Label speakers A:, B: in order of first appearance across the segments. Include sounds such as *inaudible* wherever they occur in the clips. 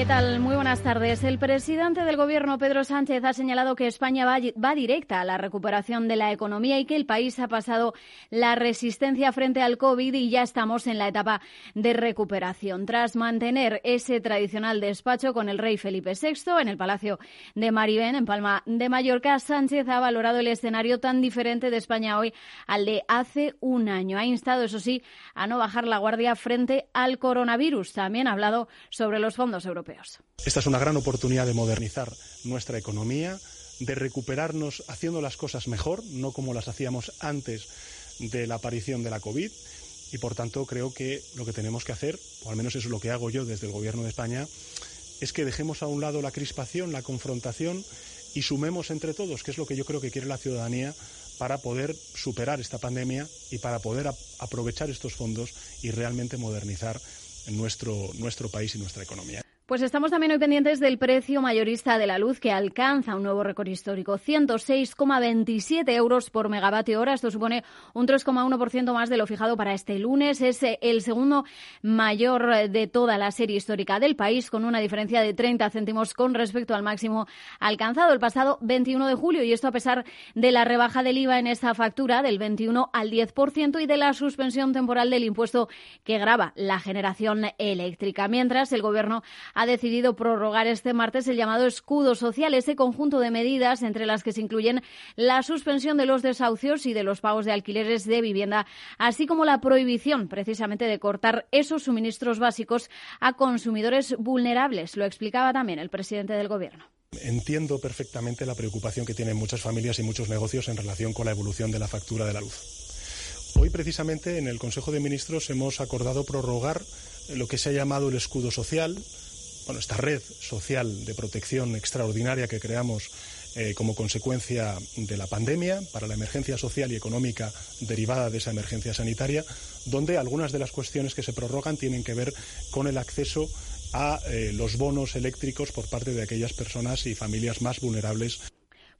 A: ¿Qué tal? Muy buenas tardes. El presidente del Gobierno, Pedro Sánchez, ha señalado que España va, va, directa a la recuperación de la economía y que el país ha pasado la resistencia frente al COVID y ya estamos en la etapa de recuperación. Tras mantener ese tradicional despacho con el rey Felipe VI en el Palacio de Maribén, en Palma de Mallorca, Sánchez ha valorado el escenario tan diferente de España hoy al de hace un año. Ha instado, eso sí, a no bajar la guardia frente al coronavirus. También ha hablado sobre los fondos europeos.
B: Esta es una gran oportunidad de modernizar nuestra economía, de recuperarnos haciendo las cosas mejor, no como las hacíamos antes de la aparición de la COVID. Y por tanto creo que lo que tenemos que hacer, o al menos eso es lo que hago yo desde el Gobierno de España, es que dejemos a un lado la crispación, la confrontación y sumemos entre todos, que es lo que yo creo que quiere la ciudadanía para poder superar esta pandemia y para poder aprovechar estos fondos y realmente modernizar nuestro, nuestro país y nuestra economía.
A: Pues estamos también hoy pendientes del precio mayorista de la luz que alcanza un nuevo récord histórico, 106,27 euros por megavatio hora. Esto supone un 3,1% más de lo fijado para este lunes. Es eh, el segundo mayor de toda la serie histórica del país, con una diferencia de 30 céntimos con respecto al máximo alcanzado el pasado 21 de julio. Y esto a pesar de la rebaja del IVA en esta factura del 21 al 10% y de la suspensión temporal del impuesto que grava la generación eléctrica. Mientras el Gobierno decidido prorrogar este martes el llamado escudo social, ese conjunto de medidas entre las que se incluyen la suspensión de los desahucios y de los pagos de alquileres de vivienda, así como la prohibición precisamente de cortar esos suministros básicos a consumidores vulnerables. Lo explicaba también el presidente del Gobierno.
B: Entiendo perfectamente la preocupación que tienen muchas familias y muchos negocios en relación con la evolución de la factura de la luz. Hoy, precisamente, en el Consejo de Ministros hemos acordado prorrogar lo que se ha llamado el escudo social, bueno, esta red social de protección extraordinaria que creamos eh, como consecuencia de la pandemia, para la emergencia social y económica derivada de esa emergencia sanitaria, donde algunas de las cuestiones que se prorrogan tienen que ver con el acceso a eh, los bonos eléctricos por parte de aquellas personas y familias más vulnerables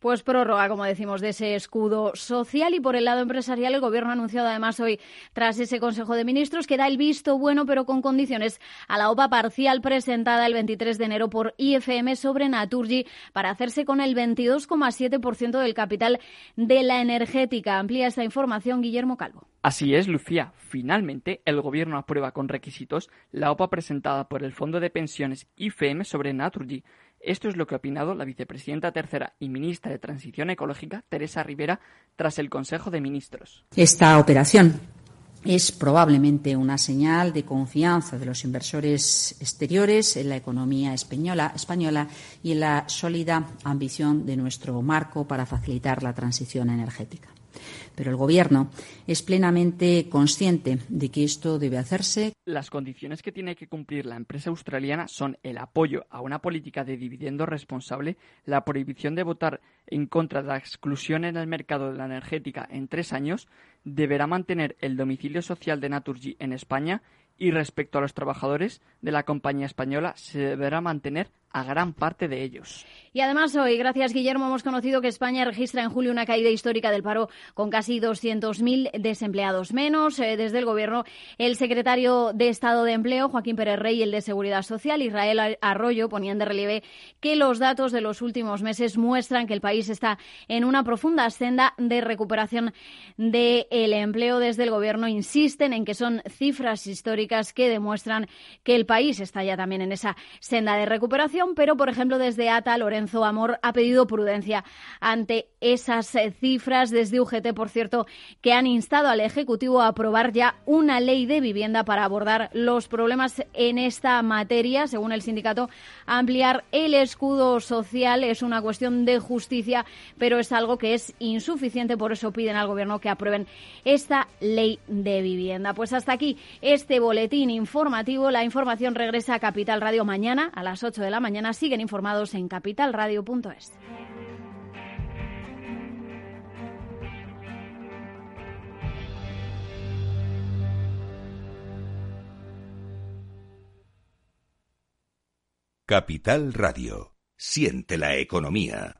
A: pues prórroga, como decimos, de ese escudo social. Y por el lado empresarial, el Gobierno ha anunciado además hoy, tras ese Consejo de Ministros, que da el visto bueno, pero con condiciones, a la OPA parcial presentada el 23 de enero por IFM sobre Naturgy para hacerse con el 22,7% del capital de la energética. Amplía esta información Guillermo Calvo.
C: Así es, Lucía. Finalmente, el Gobierno aprueba con requisitos la OPA presentada por el Fondo de Pensiones IFM sobre Naturgy esto es lo que ha opinado la vicepresidenta tercera y ministra de Transición Ecológica, Teresa Rivera, tras el Consejo de Ministros.
D: Esta operación es probablemente una señal de confianza de los inversores exteriores en la economía española, española, y en la sólida ambición de nuestro marco para facilitar la transición energética. Pero el Gobierno es plenamente consciente de que esto debe hacerse.
C: Las condiciones que tiene que cumplir la empresa australiana son el apoyo a una política de dividendo responsable, la prohibición de votar en contra de la exclusión en el mercado de la energética en tres años, deberá mantener el domicilio social de Naturgy en España y respecto a los trabajadores de la compañía española se deberá mantener a gran parte de ellos.
A: Y además hoy, gracias Guillermo, hemos conocido que España registra en julio una caída histórica del paro con casi 200.000 desempleados menos. Eh, desde el Gobierno, el secretario de Estado de Empleo, Joaquín Pérez Rey, y el de Seguridad Social, Israel Arroyo, ponían de relieve que los datos de los últimos meses muestran que el país está en una profunda senda de recuperación del empleo. Desde el Gobierno insisten en que son cifras históricas que demuestran que el país está ya también en esa senda de recuperación pero por ejemplo desde ATA, Lorenzo Amor ha pedido prudencia ante esas eh, cifras desde UGT, por cierto, que han instado al Ejecutivo a aprobar ya una ley de vivienda para abordar los problemas en esta materia. Según el sindicato, ampliar el escudo social es una cuestión de justicia, pero es algo que es insuficiente, por eso piden al Gobierno que aprueben esta ley de vivienda. Pues hasta aquí este boletín informativo. La información regresa a Capital Radio mañana a las 8 de la mañana siguen informados en capitalradio.es.
E: Capital Radio. Siente la economía.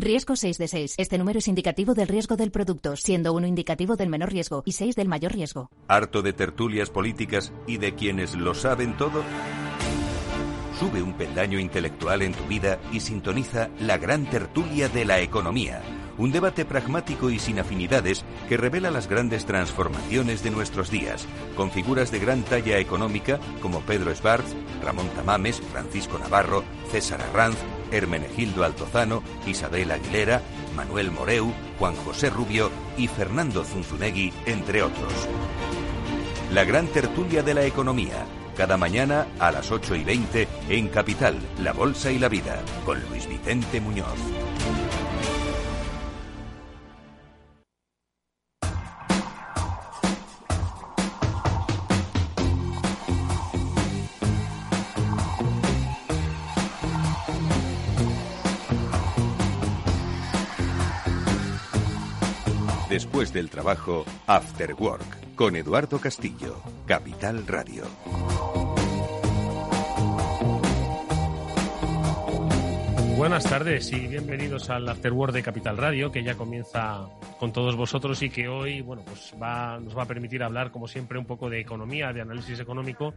F: Riesgo 6 de 6. Este número es indicativo del riesgo del producto, siendo uno indicativo del menor riesgo y 6 del mayor riesgo.
E: ¿Harto de tertulias políticas y de quienes lo saben todo? Sube un peldaño intelectual en tu vida y sintoniza la gran tertulia de la economía. Un debate pragmático y sin afinidades que revela las grandes transformaciones de nuestros días, con figuras de gran talla económica como Pedro Esbarz, Ramón Tamames, Francisco Navarro, César Arranz, Hermenegildo Altozano, Isabel Aguilera, Manuel Moreu, Juan José Rubio y Fernando Zunzunegui, entre otros. La gran tertulia de la economía, cada mañana a las 8 y 20 en Capital, La Bolsa y la Vida, con Luis Vicente Muñoz. Del trabajo, After Work, con Eduardo Castillo, Capital Radio.
G: Buenas tardes y bienvenidos al After Work de Capital Radio, que ya comienza con todos vosotros y que hoy, bueno, pues nos va a permitir hablar, como siempre, un poco de economía, de análisis económico,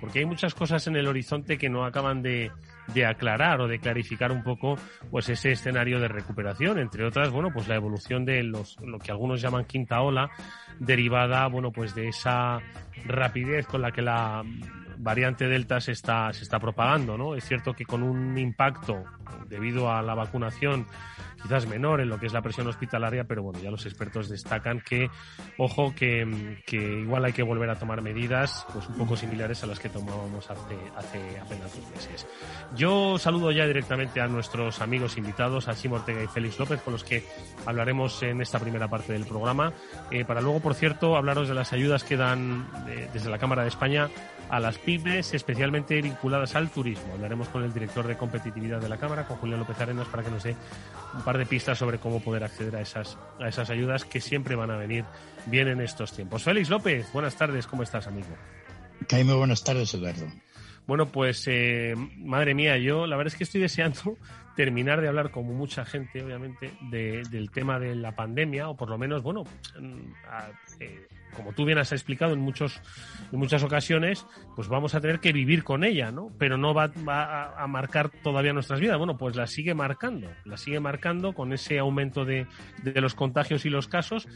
G: porque hay muchas cosas en el horizonte que no acaban de, de aclarar o de clarificar un poco pues ese escenario de recuperación, entre otras, bueno, pues la evolución de los, lo que algunos llaman quinta ola, derivada, bueno, pues de esa rapidez con la que la variante Delta se está, se está propagando, ¿no? Es cierto que con un impacto debido a la vacunación quizás menor en lo que es la presión hospitalaria, pero bueno, ya los expertos destacan que, ojo, que, igual hay que volver a tomar medidas pues un poco similares a las que tomábamos hace, hace apenas dos meses. Yo saludo ya directamente a nuestros amigos invitados, a Sim Ortega y Félix López, con los que hablaremos en esta primera parte del programa, eh, para luego, por cierto, hablaros de las ayudas que dan eh, desde la Cámara de España a las pymes, especialmente vinculadas al turismo. Hablaremos con el director de competitividad de la Cámara, con Julián López Arenas, para que nos dé un par de pistas sobre cómo poder acceder a esas, a esas ayudas que siempre van a venir bien en estos tiempos. Félix López, buenas tardes, ¿cómo estás, amigo?
H: muy buenas tardes, Eduardo.
G: Bueno, pues eh, madre mía, yo la verdad es que estoy deseando terminar de hablar, como mucha gente, obviamente, del tema de la pandemia, o por lo menos, bueno, mm, eh, como tú bien has explicado en, muchos, en muchas ocasiones, pues vamos a tener que vivir con ella, ¿no? Pero no va, a, marcar todavía nuestras vidas. Bueno, pues la sigue marcando, la sigue marcando con ese aumento de, de los contagios y los casos.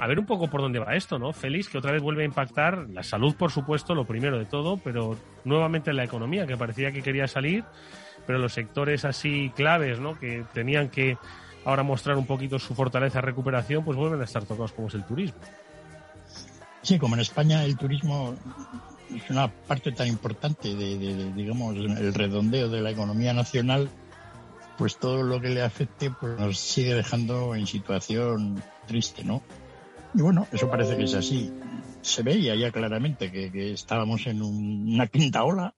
G: A ver un poco por dónde va esto, ¿no? Feliz, que otra vez vuelve a impactar la salud, por supuesto, lo primero de todo, pero nuevamente la economía, que parecía que quería salir, pero los sectores así claves, ¿no? Que tenían que ahora mostrar un poquito su fortaleza recuperación, pues vuelven a estar tocados como es el turismo.
H: Sí, como en España el turismo es una parte tan importante de, digamos, el redondeo de la economía nacional, pues todo lo que le afecte pues nos sigue dejando en situación triste, ¿no? Y bueno, eso parece que es así. Se veía ya claramente que, estábamos en una quinta ola.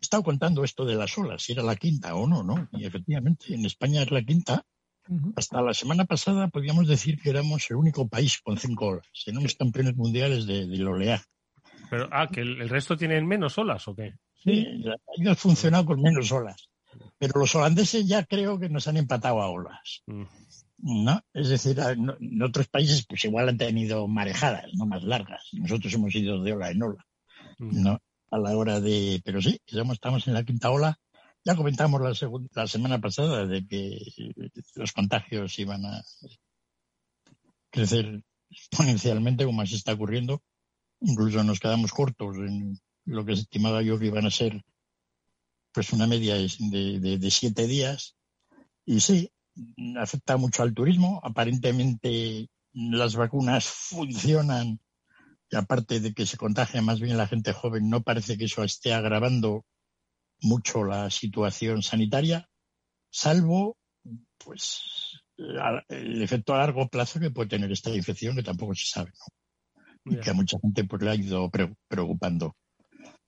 H: He estado contando esto de las olas, si era la quinta o no, ¿no? Y efectivamente, en España es la quinta, hasta la semana pasada podíamos decir que éramos el único país con cinco olas. Tenemos campeones mundiales de, del oleaje.
G: Pero, ah, que el, resto tienen menos olas o qué?
H: Sí, ha funcionado con menos olas. Pero los holandeses ya creo que nos han empatado a olas. Mm. ¿No? Es decir, en otros países pues igual han tenido marejadas, no más largas. Nosotros hemos ido de ola en ola. Mm. ¿No? A la hora de. Pero sí, estamos en la quinta ola ya comentamos la, la semana pasada de que los contagios iban a crecer exponencialmente, como así está ocurriendo. Incluso nos quedamos cortos en lo que estimaba yo que iban a ser pues una media de, de, siete días. Y sí, afecta mucho al turismo. Aparentemente las vacunas funcionan aparte de que se contagia más bien la gente joven, no parece que eso esté agravando mucho la situación sanitaria, salvo pues el efecto a largo plazo que puede tener esta infección que tampoco se sabe, ¿no? Y que a mucha gente pues le ha ido preocupando.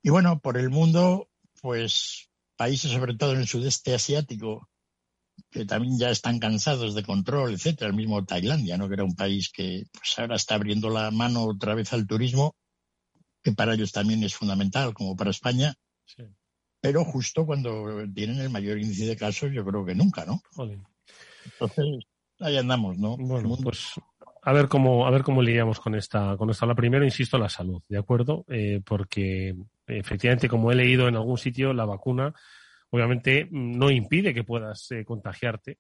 H: Y bueno, por el mundo, pues países, sobre todo en el sudeste asiático, que también ya están cansados de control, etcétera, el mismo Tailandia, ¿no? que era un país que pues ahora está abriendo la mano otra vez al turismo, que para ellos también es fundamental, como para España, pero justo cuando tienen el mayor índice de casos, yo creo que nunca, ¿no? Entonces, ahí andamos, ¿no?
G: Bueno, pues a ver cómo, a ver cómo lidiamos con esta, con esta. La primera, insisto, la salud, ¿de acuerdo? Eh, porque efectivamente, como he leído en algún sitio, la vacuna obviamente no impide que puedas eh, contagiarte,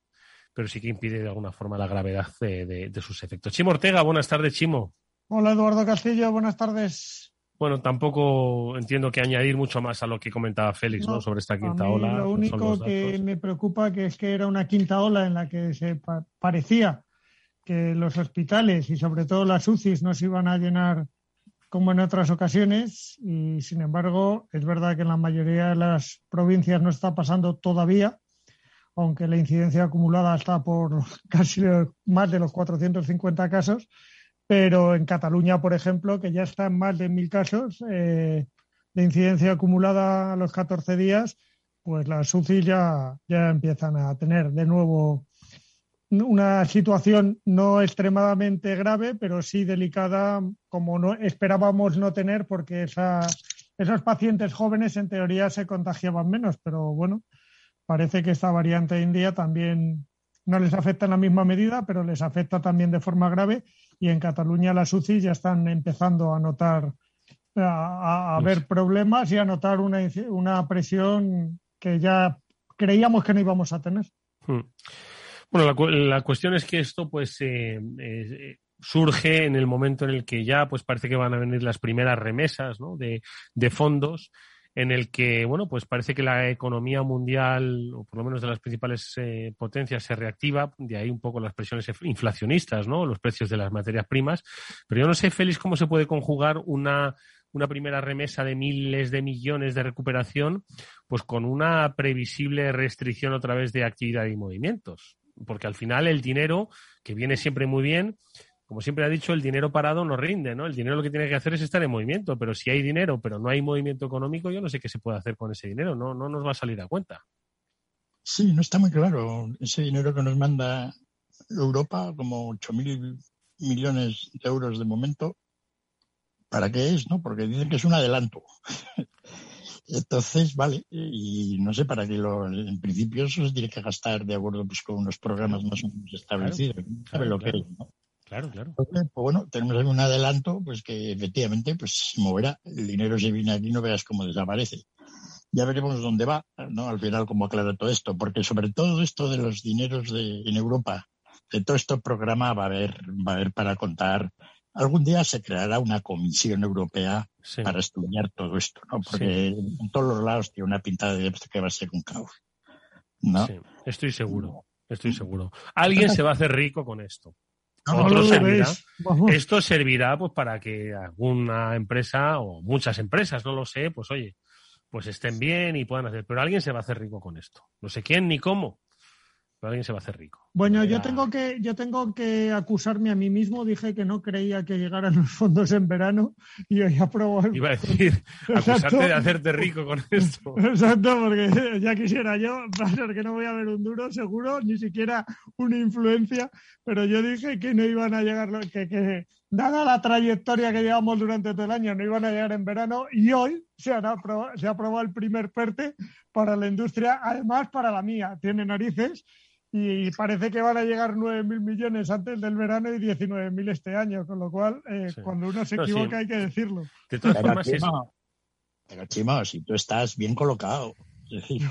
G: pero sí que impide de alguna forma la gravedad de, sus efectos. Chimo Ortega, buenas tardes, Chimo.
I: Hola, Eduardo Castillo, buenas tardes.
G: Bueno, tampoco entiendo que añadir mucho más a lo que comentaba Félix ¿no? sobre esta quinta ola.
I: Lo único que me preocupa que es que era una quinta ola en la que se parecía que los hospitales y sobre todo las UCIs no se iban a llenar como en otras ocasiones y sin embargo es verdad que en la mayoría de las provincias no está pasando todavía, aunque la incidencia acumulada está por *laughs* casi más de los 450 casos, pero en Cataluña, por ejemplo, que ya están más de mil casos eh, de incidencia acumulada a los 14 días, pues las UCI ya, ya empiezan a tener de nuevo una situación no extremadamente grave, pero sí delicada, como no esperábamos no tener, porque esos pacientes jóvenes en teoría se contagiaban menos, pero bueno, parece que esta variante india también no les afecta en la misma medida, pero les afecta también de forma grave y en Cataluña las UCI ya están empezando a notar, a, ver problemas y a notar una, una presión que ya creíamos que no íbamos a tener. Hmm.
G: Bueno, la, cuestión es que esto pues eh, eh, surge en el momento en el que ya pues parece que van a venir las primeras remesas ¿no? de, de, fondos en el que bueno pues parece que la economía mundial o por lo menos de las principales eh, potencias se reactiva. De ahí un poco las presiones inflacionistas no los precios de las materias primas. Pero yo no sé Félix cómo se puede conjugar una una primera remesa de miles de millones de recuperación, pues con una previsible restricción otra vez de actividad y movimientos porque al final el dinero, que viene siempre muy bien, como siempre ha dicho, el dinero parado no rinde, ¿no? El dinero lo que tiene que hacer es estar en movimiento, pero si hay dinero, pero no hay movimiento económico, yo no sé qué se puede hacer con ese dinero, no, no nos va a salir a cuenta.
H: Sí, no está muy claro. Ese dinero que nos manda Europa, como 8.000 millones de euros de momento, ¿para qué es? no? Porque dicen que es un adelanto. *laughs* Entonces, vale, y no sé para qué lo, en principio eso se tiene que gastar de acuerdo pues, con unos programas más o menos establecidos. Claro, lo que es, ¿no?
G: Claro, claro.
H: pues bueno, tenemos un adelanto, pues que efectivamente pues se moverá. El dinero se viene aquí, no veas cómo desaparece. Ya veremos dónde va, ¿no? Al final, cómo aclara todo esto, porque sobre todo esto de los dineros de, en Europa, de todo este programa va a haber, va a haber para contar algún día se creará una comisión europea para estudiar todo esto, ¿no? Porque en todos los lados tiene una pintada de que va a ser un caos. ¿no? Sí,
G: estoy seguro, estoy seguro. Alguien se va a hacer rico con esto. servirá, esto servirá pues para que alguna empresa o muchas empresas, no lo sé, pues oye, pues estén bien y puedan hacer. Pero alguien se va a hacer rico con esto. No sé quién ni cómo, alguien se va a hacer rico.
I: Bueno, yo tengo que yo tengo que acusarme a mí mismo. Dije que no creía que llegaran los fondos en verano y hoy aprobó.
G: Iba a *laughs* decir, acusarte de hacerte rico con esto. *laughs*
I: Exacto, porque ya quisiera yo, *laughs* que no voy a ver un duro, seguro, ni siquiera una influencia, pero yo dije que no iban a llegar, que, que dada la trayectoria que llevamos durante todo el año, no iban a llegar en verano y hoy se, ha aprobado el primer PERTE para la industria, además para la mía. Tiene narices y parece que van a llegar 9.000 millones antes del verano y 19.000 este año, con lo cual, eh, cuando uno se equivoca hay que decirlo.
H: De todas formas, pero, Chimo, si tú estás bien colocado,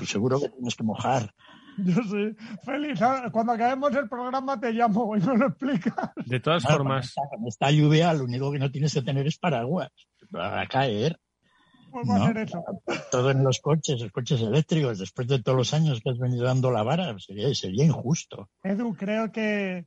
H: seguro que tienes que mojar. *laughs*
I: Yo sí. Feliz, cuando acabemos el programa te llamo y me lo explicas.
G: De todas formas.
H: Con esta, lluvia, lo único que no tienes que tener es paraguas. Va a caer. Todo en los coches, los coches eléctricos, después de todos los años que has venido dando la vara, sería, sería injusto.
I: Edu, creo que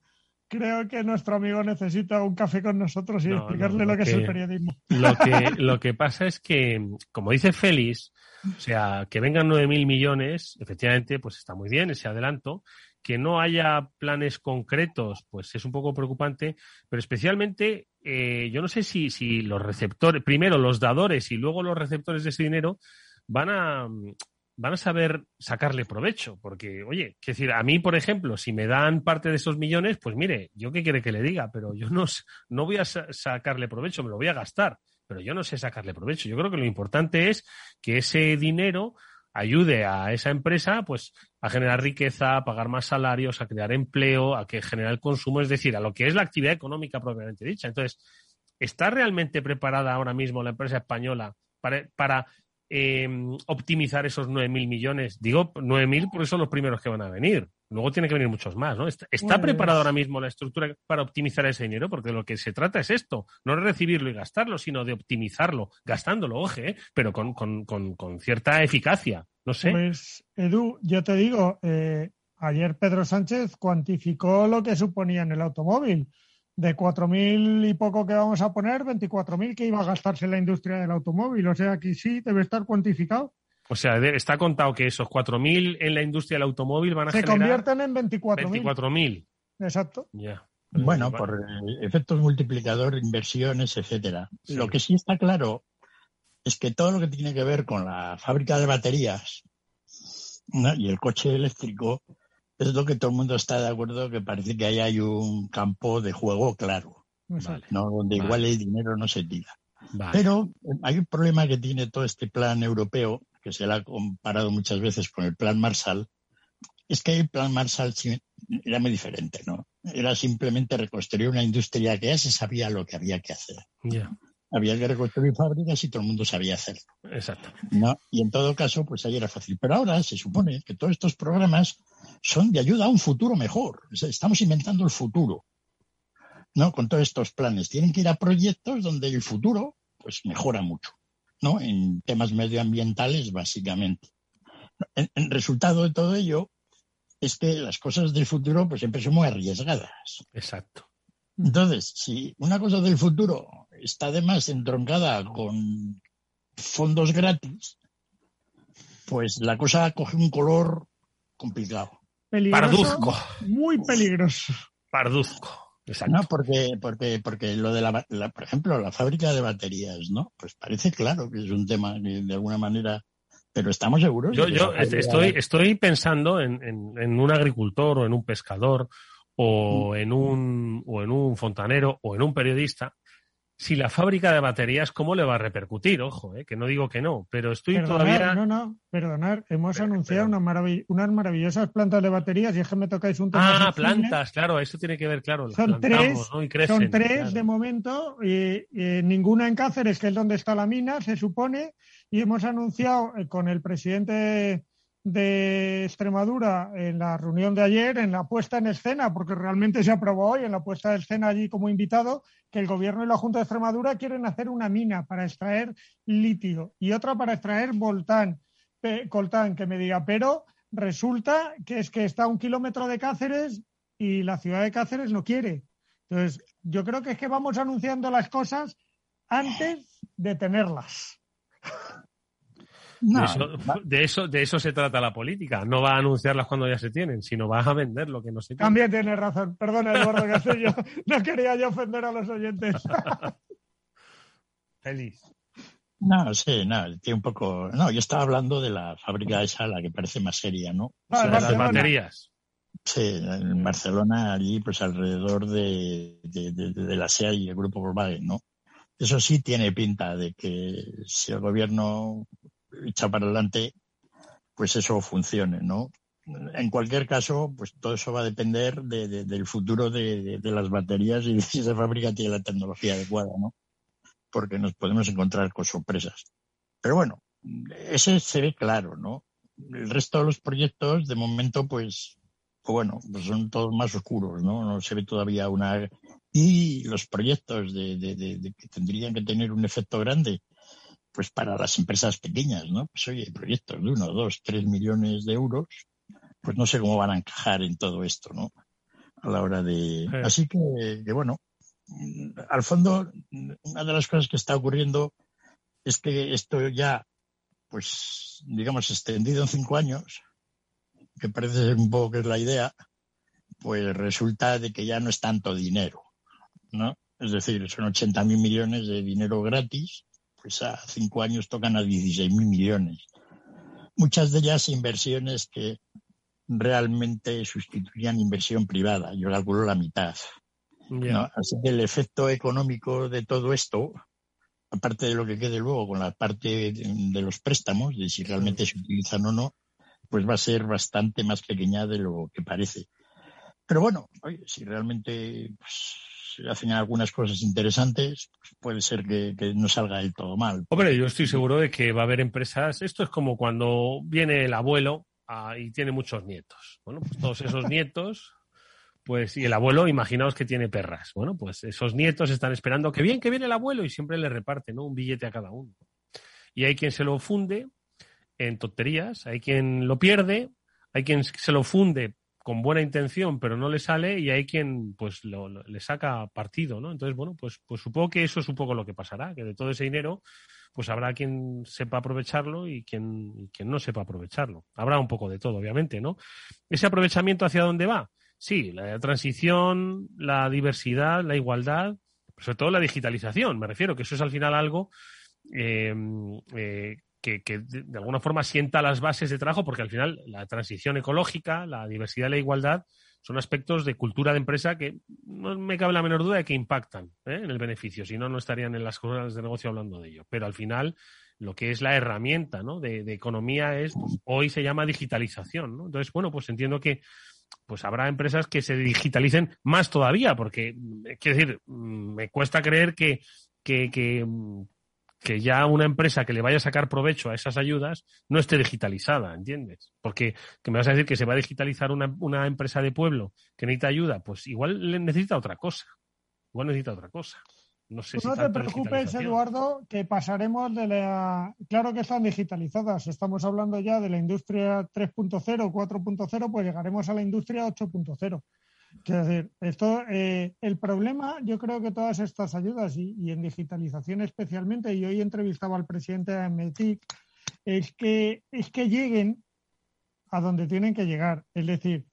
I: creo que nuestro amigo necesita un café con nosotros y explicarle lo, que, es el periodismo.
G: Lo que, *laughs* lo que pasa es que, como dice Félix, o sea, que vengan 9.000 millones, efectivamente, pues está muy bien ese adelanto, que no haya planes concretos, pues es un poco preocupante, pero especialmente eh, yo no sé si, si los receptores, primero los dadores y luego los receptores de ese dinero van a, van a saber sacarle provecho, porque, oye, quiero decir, a mí, por ejemplo, si me dan parte de esos millones, pues mire, yo qué quiere que le diga, pero yo no, no voy a sacarle provecho, me lo voy a gastar, pero yo no sé sacarle provecho. Yo creo que lo importante es que ese dinero ayude a esa empresa pues a generar riqueza, a pagar más salarios, a crear empleo, a que genere el consumo, es decir, a lo que es la actividad económica propiamente dicha. Entonces, ¿está realmente preparada ahora mismo la empresa española para, para eh, optimizar esos 9.000 millones? Digo 9.000 porque son los primeros que van a venir. Luego tiene que venir muchos más, ¿no? ¿Está, está preparada ahora mismo la estructura para optimizar ese dinero? Porque lo que se trata es esto, no recibirlo y gastarlo, sino de optimizarlo, gastándolo, oje, ¿eh? pero con, con, con, con, cierta eficacia. No sé.
I: Pues, Edu, yo te digo, eh, ayer Pedro Sánchez cuantificó lo que suponía en el automóvil. De 4.000 y poco que vamos a poner, 24.000 que iba a gastarse la industria del automóvil. O sea que sí, debe estar cuantificado.
G: O sea, está contado que esos 4.000 en la industria del automóvil van a
I: Se
G: generar...
I: convierten en 24.000.
G: 24.000.
I: Exacto.
G: Ya.
H: Bueno, por efectos multiplicador, inversiones, etcétera.
G: Sí.
H: Lo que sí está claro es que todo lo que tiene que ver con la fábrica de baterías ¿no? y el coche eléctrico es lo que todo el mundo está de acuerdo que parece que ahí hay un campo de juego claro. ¿no? donde
G: Vale.
H: igual el dinero no se tira.
G: Vale.
H: Pero eh, hay un problema que tiene todo este plan europeo, que se le ha comparado muchas veces con el plan Marshall, es que el plan Marshall era muy diferente, ¿no? Era simplemente reconstruir una industria que ya se sabía lo que había que hacer. Había que reconstruir fábricas y todo el mundo sabía hacerlo.
G: exacto.
H: ¿no? Y en todo caso, pues ahí era fácil. Pero ahora se supone que todos estos programas son de ayuda a un futuro mejor. O sea, estamos inventando el futuro, ¿no? Con todos estos planes. Tienen que ir a proyectos donde el futuro, pues mejora mucho, ¿no? En temas medioambientales, básicamente. El, el resultado de todo ello es que las cosas del futuro, pues siempre son muy arriesgadas.
G: Exacto.
H: Entonces, si una cosa del futuro está además entroncada con fondos gratis, pues la cosa coge un color complicado.
I: Peligroso,
G: Parduzco.
I: Muy peligroso.
G: Parduzco. Exacto.
H: ¿no? Porque, porque, porque lo de la, la- por ejemplo, la fábrica de baterías, ¿no? Pues parece claro que es un tema que de alguna manera, pero estamos seguros.
G: Yo, estoy, estoy pensando en, en- en un agricultor o en un pescador o en un, o en un fontanero o en un periodista. Si la fábrica de baterías, ¿cómo le va a repercutir? Ojo, eh, que no digo que no, pero estoy
I: Perdonar,
G: todavía.
I: no, no, perdonar. Hemos
G: Pero-
I: anunciado
G: pero-
I: una unas maravillosas plantas de baterías y es que me tocáis un tema
G: Ah, plantas, claro, eso tiene que ver, claro.
I: Son tres,
G: ¿no? Y crecen,
I: son tres
G: claro.
I: de momento, y, y ninguna en Cáceres, que es donde está la mina, se supone, y hemos anunciado eh, con el presidente de Extremadura en la reunión de ayer, en la puesta en escena, porque realmente se aprobó hoy en la puesta en escena allí como invitado, que el gobierno y la Junta de Extremadura quieren hacer una mina para extraer litio y otra para extraer voltán, coltán, que me diga, pero resulta que es que está a un kilómetro de Cáceres y la ciudad de Cáceres no quiere. Entonces, yo creo que es que vamos anunciando las cosas antes de tenerlas.
H: No,
G: de, eso, de, eso, de eso se trata la política. No va a anunciarlas cuando ya se tienen, sino va a vender lo que no se tiene.
I: También tienes razón. Perdona, Eduardo Castillo. No quería yo ofender a los oyentes. *laughs*
G: Feliz.
H: No, sí, no, tiene un poco. No, yo estaba hablando de la fábrica esa, la que parece más seria, ¿no?
I: Ah,
H: O sea,
G: Las
I: Barcelona.
G: baterías.
H: Sí, en Barcelona, allí, pues alrededor de, de, de- de la SEA y el grupo Volkswagen, ¿no? Eso sí tiene pinta de que si el gobierno echa para adelante, pues eso funcione, ¿no? En cualquier caso, pues todo eso va a depender de- de- del futuro de, de- las baterías y de si esa fábrica tiene la tecnología adecuada, ¿no? Porque nos podemos encontrar con sorpresas. Pero bueno, ese se ve claro, ¿no? El resto de los proyectos, de momento, pues, pues bueno, pues son todos más oscuros, ¿no? No se ve todavía una... Y los proyectos de que tendrían que tener un efecto grande, pues para las empresas pequeñas, ¿no? Pues oye, proyectos de uno, dos, tres millones de euros, pues no sé cómo van a encajar en todo esto, ¿no? A la hora de...
G: Sí.
H: Así que, que bueno, al fondo, una de las cosas que está ocurriendo es que esto ya, pues, digamos, extendido en cinco años, que parece ser un poco que es la idea, pues resulta de que ya no es tanto dinero, ¿no? Es decir, son 80 mil millones de dinero gratis, pues a cinco años tocan a 16 mil millones. Muchas de ellas inversiones que realmente sustituirían inversión privada. Yo calculo la mitad. Así que el efecto económico de todo esto, aparte de lo que quede luego con la parte de, los préstamos, de si realmente se utilizan o no, pues va a ser bastante más pequeña de lo que parece. Pero bueno, oye, si realmente pues, hacen algunas cosas interesantes, pues puede ser que, no salga del todo mal.
G: Hombre, yo estoy seguro de que va a haber empresas. Esto es como cuando viene el abuelo ah, y tiene muchos nietos. Bueno, pues todos esos nietos pues, y el abuelo, imaginaos que tiene perras. Bueno, pues esos nietos están esperando que bien, que viene el abuelo y siempre le reparte, ¿no? Un billete a cada uno. Y hay quien se lo funde en tonterías, hay quien lo pierde, hay quien se lo funde con buena intención, pero no le sale, y hay quien pues le saca partido, ¿no? Entonces, bueno, pues, pues supongo que eso es un poco lo que pasará, que de todo ese dinero, pues habrá quien sepa aprovecharlo y quien, y quien no sepa aprovecharlo. Habrá un poco de todo, obviamente, ¿no? Ese aprovechamiento hacia dónde va Sí, la transición, la diversidad, la igualdad, sobre todo la digitalización, me refiero, que eso es al final algo em, eh, que, de, alguna forma sienta las bases de trabajo, porque al final la transición ecológica, la diversidad y la igualdad son aspectos de cultura de empresa que no me cabe la menor duda de que impactan ¿eh? en el beneficio, si no, no estarían en las cosas de negocio hablando de ello. Pero al final, lo que es la herramienta de, economía es, pues, hoy se llama digitalización. ¿no? Entonces, bueno, pues entiendo que pues habrá empresas que se digitalicen más todavía, porque, quiero decir, me cuesta creer que, que, ya una empresa que le vaya a sacar provecho a esas ayudas no esté digitalizada, ¿entiendes? Porque que me vas a decir que se va a digitalizar una, una empresa de pueblo que necesita ayuda, pues igual le necesita otra cosa. Igual necesita otra cosa. No, sé
I: no te preocupes, Eduardo, que pasaremos de la... Claro que están digitalizadas. Estamos hablando ya de la industria 3.0, 4.0, pues llegaremos a la industria 8.0. Es decir, esto, eh, el problema, yo creo que todas estas ayudas y, en digitalización especialmente, y hoy entrevistaba al presidente de METIC, es que, es que lleguen a donde tienen que llegar. Es decir,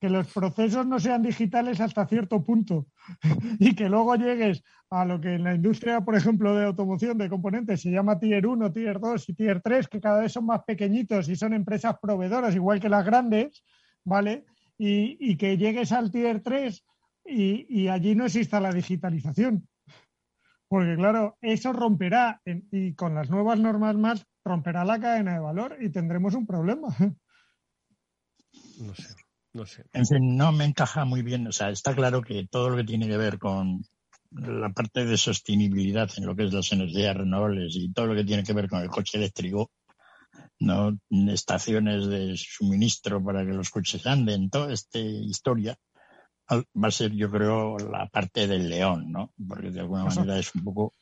I: que los procesos no sean digitales hasta cierto punto *laughs* y que luego llegues a lo que en la industria, por ejemplo, de automoción, de componentes, se llama Tier 1, Tier 2 y Tier 3, que cada vez son más pequeñitos y son empresas proveedoras, igual que las grandes, ¿vale? Y, que llegues al Tier 3 y, y, allí no exista la digitalización. Porque claro, eso romperá, y con las nuevas normas más, romperá la cadena de valor y tendremos un problema.
G: No sé. No sé.
H: En fin, no me encaja muy bien. O sea, está claro que todo lo que tiene que ver con la parte de sostenibilidad en lo que es las energías renovables y todo lo que tiene que ver con el coche eléctrico, no estaciones de suministro para que los coches anden, toda esta historia va a ser, yo creo, la parte del león, ¿no? Porque de alguna manera es un poco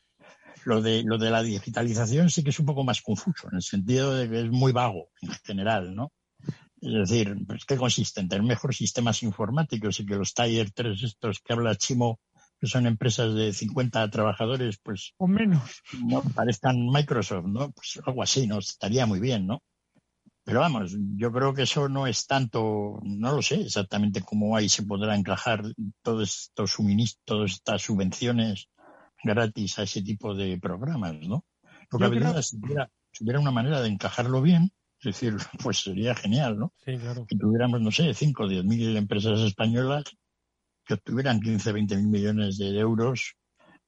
H: lo de lo de la digitalización sí que es un poco más confuso en el sentido de que es muy vago en general, ¿no? Es decir, pues, ¿qué consiste? En tener mejores sistemas informáticos y que los Tier 3 estos que habla Chimo, que son empresas de 50 trabajadores, pues...
I: O menos.
H: No parezcan Microsoft, ¿no? Pues algo así, ¿no? Estaría muy bien, ¿no? Pero vamos, yo creo que eso no es tanto, no lo sé exactamente cómo ahí se podrá encajar todos estos suministros, todas estas subvenciones gratis a ese tipo de programas, ¿no? Lo que habría, si hubiera una manera de encajarlo bien, es decir, *laughs* pues sería genial, ¿no?
G: Sí, claro.
H: Que tuviéramos, no sé, 5 o 10 mil empresas españolas que obtuvieran 15 20 mil millones de euros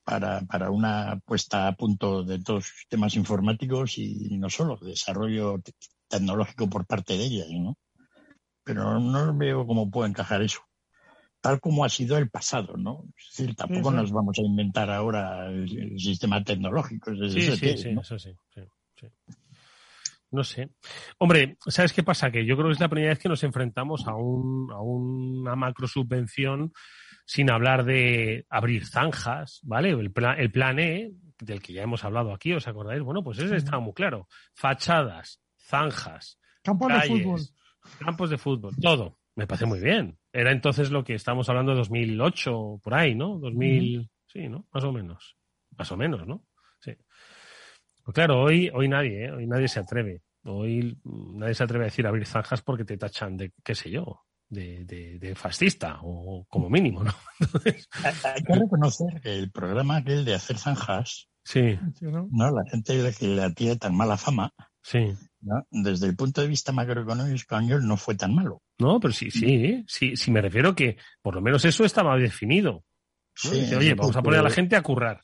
H: para, para una puesta a punto de todos los sistemas informáticos y no solo, desarrollo tecnológico por parte de ellas, ¿no? Pero no veo cómo puede encajar eso. Tal como ha sido el pasado, ¿no? Es decir, tampoco nos vamos a inventar ahora el, sistema tecnológico.
G: sí, sí, sí, eso sí, sí. No sé. Hombre, ¿sabes qué pasa? Que yo creo que es la primera vez que nos enfrentamos a, un, a una macro subvención sin hablar de abrir zanjas, ¿vale? El plan, el plan E, del que ya hemos hablado aquí, ¿os acordáis? Bueno, pues ese estaba muy claro. Fachadas, zanjas,
I: campos de fútbol.
G: Campos de fútbol, todo. Me parece muy bien. Era entonces lo que estamos hablando de 2008, por ahí, ¿no? 2000, sí, ¿no? Más o menos. Más o menos, ¿no? Pues claro, hoy, hoy nadie, ¿eh? hoy nadie se atreve. Hoy nadie se atreve a decir abrir zanjas porque te tachan de qué sé yo. de, fascista, o como mínimo, ¿no? *laughs*
H: Hay que reconocer que el programa aquel de hacer zanjas,
G: sí.
H: ¿no? La gente que le tiene tan mala fama,
G: sí.
H: desde el punto de vista macroeconómico español no fue tan malo.
G: No, pero sí, sí, sí, sí me refiero que por lo menos eso estaba definido. oye, vamos a poner a la gente a currar.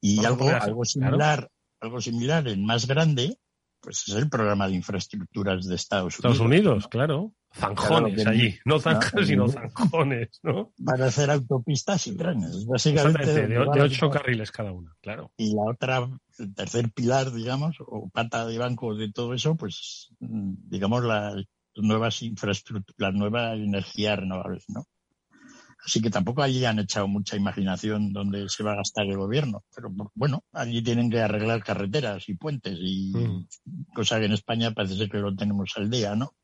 H: Y algo, algo similar, algo similar en más grande, pues es el programa de infraestructuras de Estados
G: Unidos. Estados Unidos, claro. Zanjones allí, no zanjas, sino zanjones, ¿no?
H: Para hacer autopistas y trenes, básicamente.
G: De, ocho carriles cada una, claro.
H: Y la otra, el tercer pilar, digamos, o pata de banco de todo eso, pues, digamos, las nuevas infraestructuras, las nuevas energías renovables, ¿no? Así que tampoco allí han echado mucha imaginación donde se va a gastar el gobierno. Pero bueno, allí tienen que arreglar carreteras y puentes y mm. cosa que en España parece ser que lo tenemos al día, ¿no?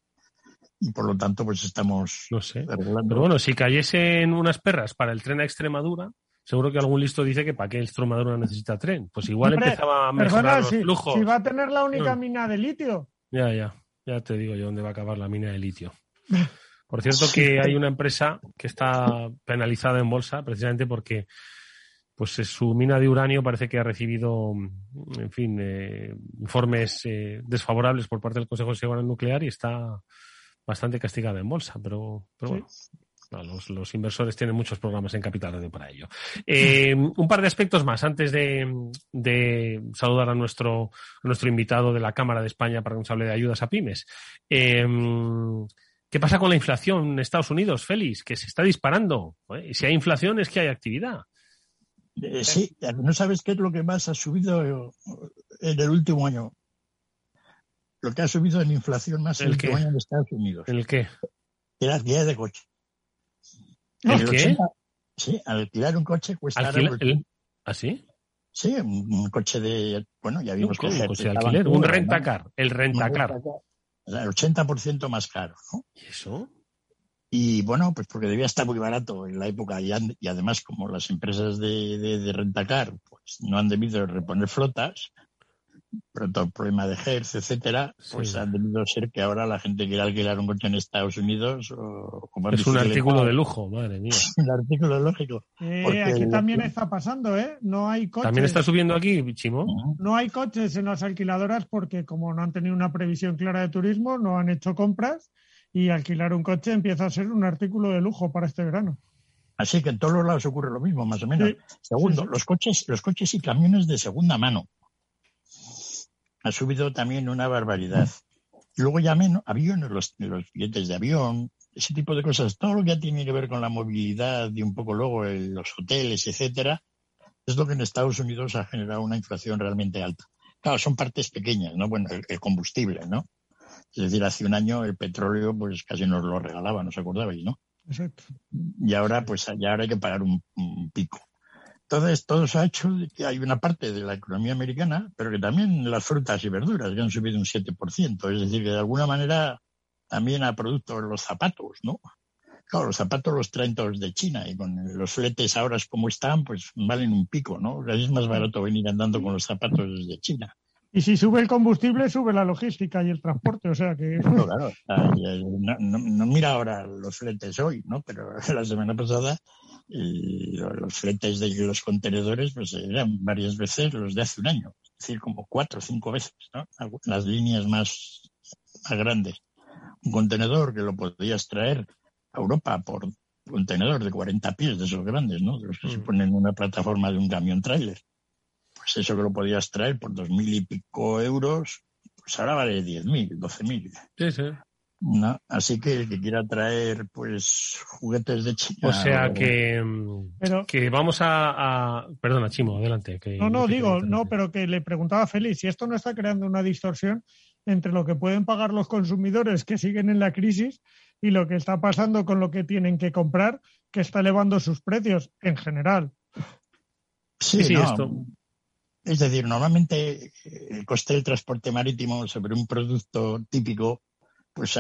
H: Y por lo tanto, pues estamos.
G: No sé. Pero bueno, si cayesen unas perras para el tren a Extremadura, seguro que algún listo dice que para qué Extremadura necesita tren. Pues igual empezaba a mejorar los flujos.
I: Si va a tener la única mm. mina de litio.
G: Ya, ya. Ya te digo yo dónde va a acabar la mina de litio. *laughs* Por cierto que hay una empresa que está penalizada en bolsa precisamente porque pues su mina de uranio parece que ha recibido, en fin, eh, informes eh, desfavorables por parte del Consejo de Seguridad Nuclear y está bastante castigada en bolsa, pero, pero bueno. los, inversores tienen muchos programas en Capital Radio para ello. Eh, un par de aspectos más antes de, saludar a nuestro, a nuestro invitado de la Cámara de España para que nos hable de ayudas a pymes. ¿Qué pasa con la inflación en Estados Unidos, Félix? Que se está disparando. Y si hay inflación es que hay actividad.
H: Eh, sí, no sabes qué es lo que más ha subido en el último año. Lo que ha subido en inflación más en el último año en Estados Unidos.
G: ¿El qué?
H: El alquiler de coche.
G: ¿El, qué?
H: sí, alquilar un coche cuesta.
G: Alquiler, ¿Ah, sí?
H: Sí, un, coche de. Bueno, ya vimos que.
G: Un coche de alquiler, un rentacar. El rentacar
H: el 80% más caro, ¿no?
G: ¿Y eso?
H: Y bueno, pues porque debía estar muy barato en la época y, y además como las empresas de, de, de rentacar pues no han debido reponer flotas, problema de Hertz, etcétera, pues han debido ser que ahora la gente quiere alquilar un coche en Estados Unidos o
G: como Es un artículo de lujo, madre mía. *laughs*
H: un artículo lógico.
I: Eh, aquí también está pasando, ¿eh? No hay coches.
G: ¿También está subiendo aquí, Chimo?
I: No hay coches en las alquiladoras porque como no han tenido una previsión clara de turismo, no han hecho compras y alquilar un coche empieza a ser un artículo de lujo para este verano.
H: Así que en todos los lados ocurre lo mismo, más o menos. Segundo, los coches, los coches y camiones de segunda mano ha subido también una barbaridad. Luego ya menos, aviones, los, los billetes de avión, ese tipo de cosas, todo lo que tiene que ver con la movilidad y un poco luego los hoteles, etcétera, es lo que en Estados Unidos ha generado una inflación realmente alta. Claro, son partes pequeñas, ¿no? Bueno, el, combustible, ¿no? Es decir, hace un año el petróleo pues casi nos lo regalaba, ¿no os acordabais, no?
I: Exacto.
H: Y ahora, pues ya ahora hay que pagar un pico. Entonces, todo se ha hecho que hay una parte de la economía americana, pero que también las frutas y verduras que han subido un 7%. Es decir, que de alguna manera también a productos los zapatos, ¿no? Claro, los zapatos los traen todos de China y con los fletes ahora como están, pues valen un pico, ¿no? Es más barato venir andando con los zapatos desde China.
I: Y si sube el combustible, sube la logística y el transporte, o sea que... *laughs*
H: No, claro, no, mira ahora los fletes hoy, ¿no? Pero *laughs* la semana pasada y los fletes de los contenedores pues eran varias veces los de hace un año, es decir, como cuatro o cinco veces, ¿no? Las líneas más, más grandes. Un contenedor que lo podías traer a Europa por contenedor de 40 pies de esos grandes, ¿no? De los que se mm. ponen en una plataforma de un camión trailer. Pues eso que lo podías traer por dos mil y pico euros, pues ahora vale diez mil, doce mil.
G: Sí, sí.
H: ¿No? Así que el que quiera traer pues juguetes de China.
G: O sea que, que vamos a, Perdona, Chimo, adelante. Que
I: no, no, digo, no, pero que le preguntaba a Félix si esto no está creando una distorsión entre lo que pueden pagar los consumidores que siguen en la crisis y lo que está pasando con lo que tienen que comprar, que está elevando sus precios en general.
H: Sí, sí, esto. Es decir, normalmente el coste del transporte marítimo sobre un producto típico pues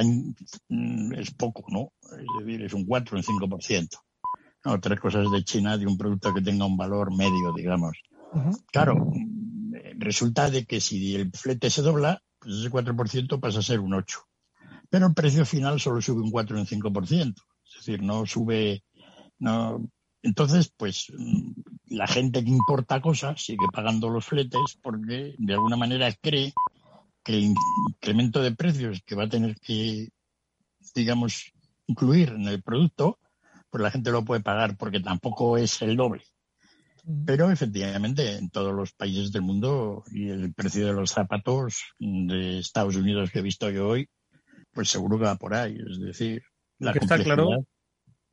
H: mm, es poco, ¿no? Es decir, es un 4 o un 5%. No, tres cosas de China de un producto que tenga un valor medio, digamos. Claro, mm, resulta de que si el flete se dobla, pues ese 4% pasa a ser un 8. pero el precio final solo sube un 4 o un 5%. Es decir, no sube, no. Entonces, pues mm, la gente que importa cosas sigue pagando los fletes porque de alguna manera cree que el incremento de precios que va a tener que, digamos, incluir en el producto, pues la gente lo puede pagar porque tampoco es el doble. Pero efectivamente, en todos los países del mundo, y el precio de los zapatos de Estados Unidos que he visto yo hoy, pues seguro que va por ahí. Es decir,
G: la que está claro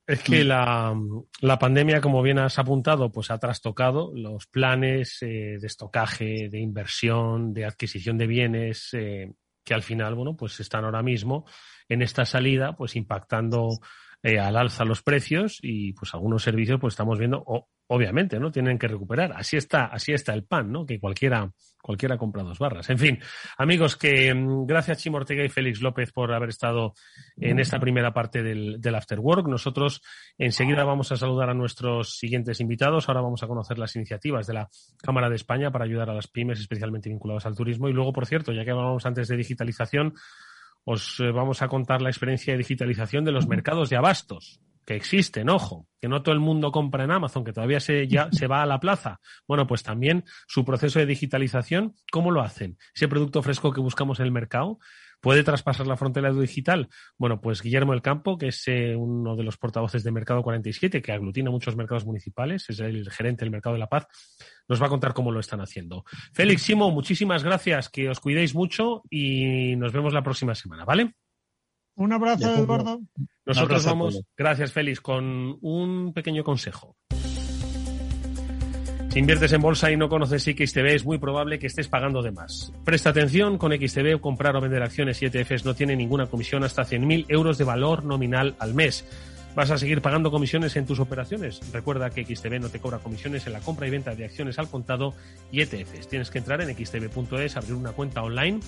G: es que mm. la, la, pandemia, como bien has apuntado, pues ha trastocado los planes eh, de estocaje, de inversión, de adquisición de bienes, eh, que al final, bueno, pues están ahora mismo en esta salida, pues impactando eh, al alza los precios y pues algunos servicios pues estamos viendo, obviamente, ¿no? Tienen que recuperar. Así está, así está el pan, ¿no? Que cualquiera, cualquiera compra dos barras. En fin, amigos, que mm, gracias Chimo Ortega y Félix López por haber estado en esta primera parte del, del After Work. Nosotros enseguida vamos a saludar a nuestros siguientes invitados. Ahora vamos a conocer las iniciativas de la Cámara de España para ayudar a las pymes, especialmente vinculadas al turismo. Y luego, por cierto, ya que hablábamos antes de digitalización, os eh, vamos a contar la experiencia de digitalización de los mercados de abastos que existen, ojo, que no todo el mundo compra en Amazon, que todavía se, ya se va a la plaza. Bueno, pues también su proceso de digitalización, ¿cómo lo hacen? Ese producto fresco que buscamos en el mercado, ¿Puede traspasar la frontera digital? Bueno, pues Guillermo El Campo, que es eh, uno de los portavoces de Mercado 47, que aglutina muchos mercados municipales, es el gerente del Mercado de la Paz, nos va a contar cómo lo están haciendo. Félix, Simo, muchísimas gracias, que os cuidéis mucho y nos vemos la próxima semana, ¿vale?
I: Un abrazo, Eduardo.
G: Nosotros vamos, gracias Félix, con un pequeño consejo. Inviertes en bolsa y no conoces XTB, es muy probable que estés pagando de más. Presta atención, con XTB comprar o vender acciones y ETFs no tiene ninguna comisión hasta 100.000 euros de valor nominal al mes. ¿Vas a seguir pagando comisiones en tus operaciones? Recuerda que XTB no te cobra comisiones en la compra y venta de acciones al contado y ETFs. Tienes que entrar en xtb.es, abrir una cuenta online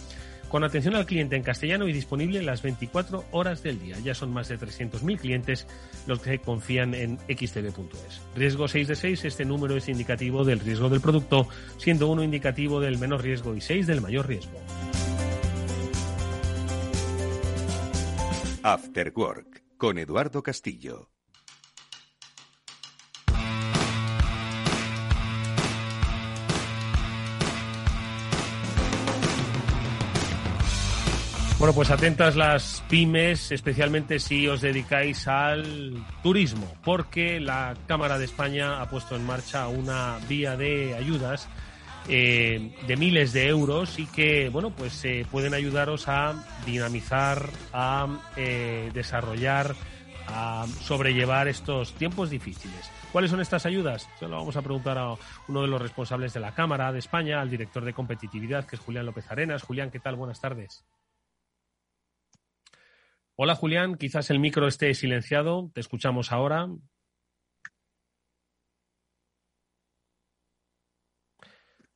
G: con atención al cliente en castellano y disponible las 24 horas del día. Ya son más de 300.000 clientes los que confían en xtb.es. Riesgo 6 de 6, este número es indicativo del riesgo del producto, siendo uno indicativo del menor riesgo y 6 del mayor riesgo.
E: After Work con Eduardo Castillo.
G: Bueno, pues atentas las pymes, especialmente si os dedicáis al turismo, porque la Cámara de España ha puesto en marcha una vía de ayudas eh, de miles de euros y que, bueno, pues eh, pueden ayudaros a dinamizar, a eh, desarrollar, a sobrellevar estos tiempos difíciles. ¿Cuáles son estas ayudas? Se lo vamos a preguntar a uno de los responsables de la Cámara de España, al director de competitividad, que es Julián López Arenas. Julián, ¿qué tal? Buenas tardes. Hola Julián, quizás el micro esté silenciado, te escuchamos ahora.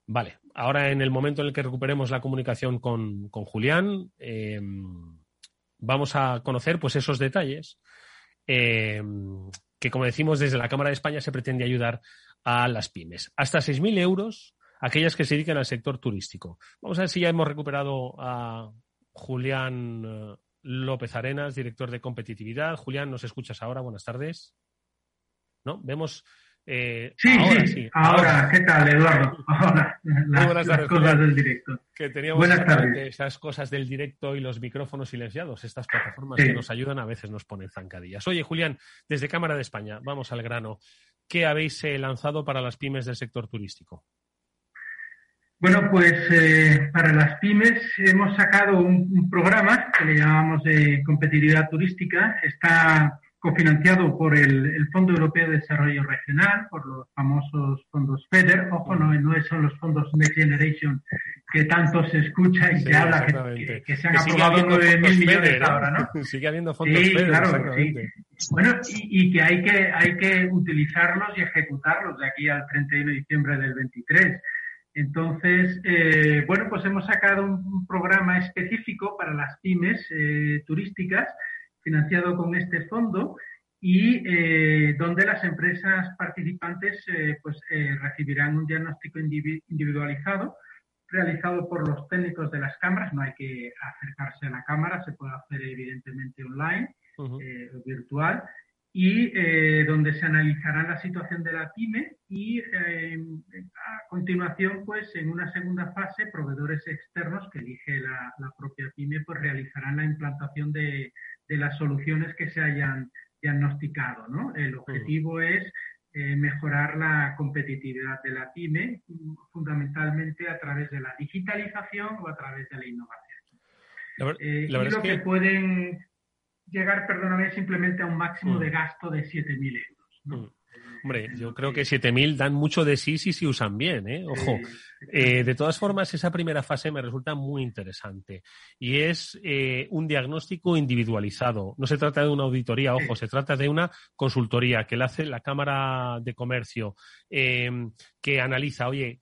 G: Vale, ahora en el momento en el que recuperemos la comunicación con, Julián, em, vamos a conocer pues esos detalles em, que, como decimos, desde la Cámara de España se pretende ayudar a las pymes. Hasta 6.000 euros aquellas que se dedican al sector turístico. Vamos a ver si ya hemos recuperado a Julián eh, López Arenas, director de competitividad. Julián, ¿nos escuchas ahora? Buenas tardes. ¿No? Vemos.
J: Eh, sí, ahora, sí, ahora, ¿qué tal, Eduardo? *laughs* Ahora,
G: las, buenas tardes, cosas del directo. Que teníamos buenas tardes. esas cosas del directo y los micrófonos silenciados, estas plataformas que nos ayudan, a veces nos ponen zancadillas. Oye, Julián, desde Cámara de España, vamos al grano. ¿Qué habéis eh, lanzado para las pymes del sector turístico?
J: Bueno, pues eh, para las pymes hemos sacado un, programa que le llamamos de competitividad turística. Está cofinanciado por el, Fondo Europeo de Desarrollo Regional, por los famosos fondos FEDER. Ojo, no, no son los fondos Next Generation que tanto se escucha y que habla, que, se han aprobado 9.000 millones ahora, ¿no? *laughs*
G: Sigue habiendo fondos sí, Claro, sí.
J: Bueno, y, y, que, hay que hay que utilizarlos y ejecutarlos de aquí al 31 de diciembre del 23. Entonces, eh, bueno, pues hemos sacado un, programa específico para las pymes eh, turísticas financiado con este fondo y eh, donde las empresas participantes pues recibirán un diagnóstico individualizado realizado por los técnicos de las cámaras, no hay que acercarse a la cámara, se puede hacer evidentemente online, eh, virtual, y eh, donde se analizará la situación de la pyme y a continuación, pues en una segunda fase, proveedores externos que elige la, propia pyme, pues realizarán la implantación de, de, las soluciones que se hayan diagnosticado. ¿no? El objetivo es eh, mejorar la competitividad de la pyme, fundamentalmente a través de la digitalización o a través de la innovación. Eh, y lo que... pueden llegar, perdóname, simplemente a un máximo de mm. gasto de 7.000 euros. ¿no?
G: Mm. Hombre, yo creo que 7.000 dan mucho de sí si se usan bien, ¿eh? Ojo. Eh, de todas formas, esa primera fase me resulta muy interesante y es eh, un diagnóstico individualizado. No se trata de una auditoría, ojo, se trata de una consultoría que le hace la Cámara de Comercio, eh, que analiza, oye,